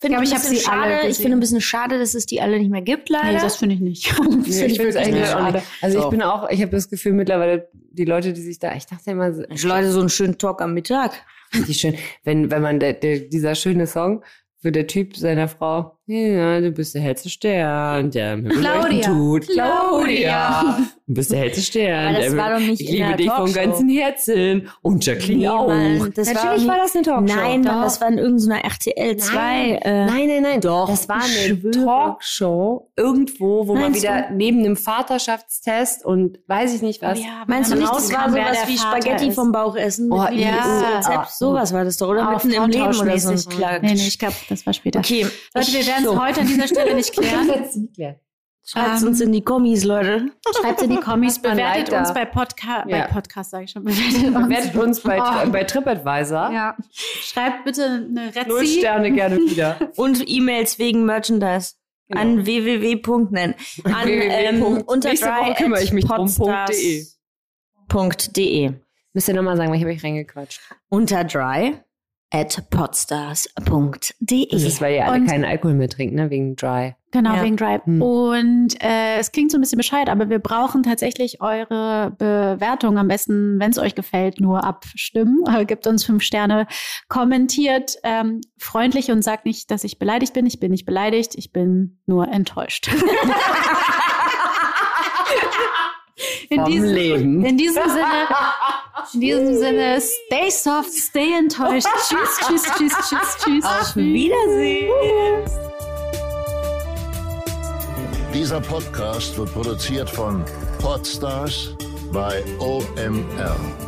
Finde glaube, ich, ich ein hab bisschen sie alle schade. Ich finde ein bisschen schade, dass es die alle nicht mehr gibt, leider. Nee, das finde ich nicht. Nee, ich finde es eigentlich schade. nicht. Also So. ich bin auch, ich habe das Gefühl mittlerweile, die Leute, die sich da, ich dachte immer, so, Leute, so einen schönen Talk am Mittag. richtig schön, wenn, wenn man der, der, dieser schöne Song für der Typ seiner Frau, ja, du bist der hellste Stern, der mir Claudia. beleuchten tut. Claudia. Du bist der hellste Stern. Aber das der war doch nicht ich liebe dich vom Talkshow. ganzen Herzen. Und Jacqueline Nee, auch. Mann, war Natürlich nicht- war das eine Talkshow. Nein, Mann, Doch. das war in irgendeiner RTL 2. Nein, äh, nein, nein, nein. doch, Das war eine schwöre. Talkshow irgendwo, wo man Meinst wieder neben einem Vaterschaftstest und weiß ich nicht was. Meinst du nicht, man das war sowas wie Vater Spaghetti ist? vom Bauch essen? Oh, mit ja. Rezept? Ah. Sowas war das doch, oder? Auf Mitten im Leben oder so. Nee, nee, ich glaube, das war später. Okay, Leute, wir werden es So. heute an dieser Stelle nicht klären. Schreibt Ähm, uns in die Kommis, Leute. Schreibt in die Kommis, bewertet weiter. uns bei Podcast, Ja. bei Podcast sage ich schon, bewertet uns. Bewertet uns bei, Oh. bei TripAdvisor. Ja. Schreibt bitte eine Null Rezi. Sterne gerne wieder. Und E-Mails wegen Merchandise. Genau. An www. Nein. An ähm, unter Nächste Woche kümmere ich mich drum.de. podstars.de. Müsst ihr nochmal sagen, weil ich habe euch reingequatscht. Unter dry at podstars.de. Das ist, weil ihr alle Und- keinen Alkohol mehr trinkt, ne? Wegen Dry. Genau, Ja. wegen Drive. Hm. Und äh, es klingt so ein bisschen bescheid, aber wir brauchen tatsächlich eure Bewertung. Am besten, wenn es euch gefällt, nur abstimmen. Äh, Gebt uns fünf Sterne, kommentiert ähm, freundlich und sagt nicht, dass ich beleidigt bin. Ich bin nicht beleidigt, ich bin nur enttäuscht. in, diesem, Leben. in diesem Sinne, in diesem Sinne, stay soft, stay enttäuscht. tschüss, tschüss, tschüss, tschüss, tschüss. Auf Wiedersehen. Dieser Podcast wird produziert von Podstars bei OMR.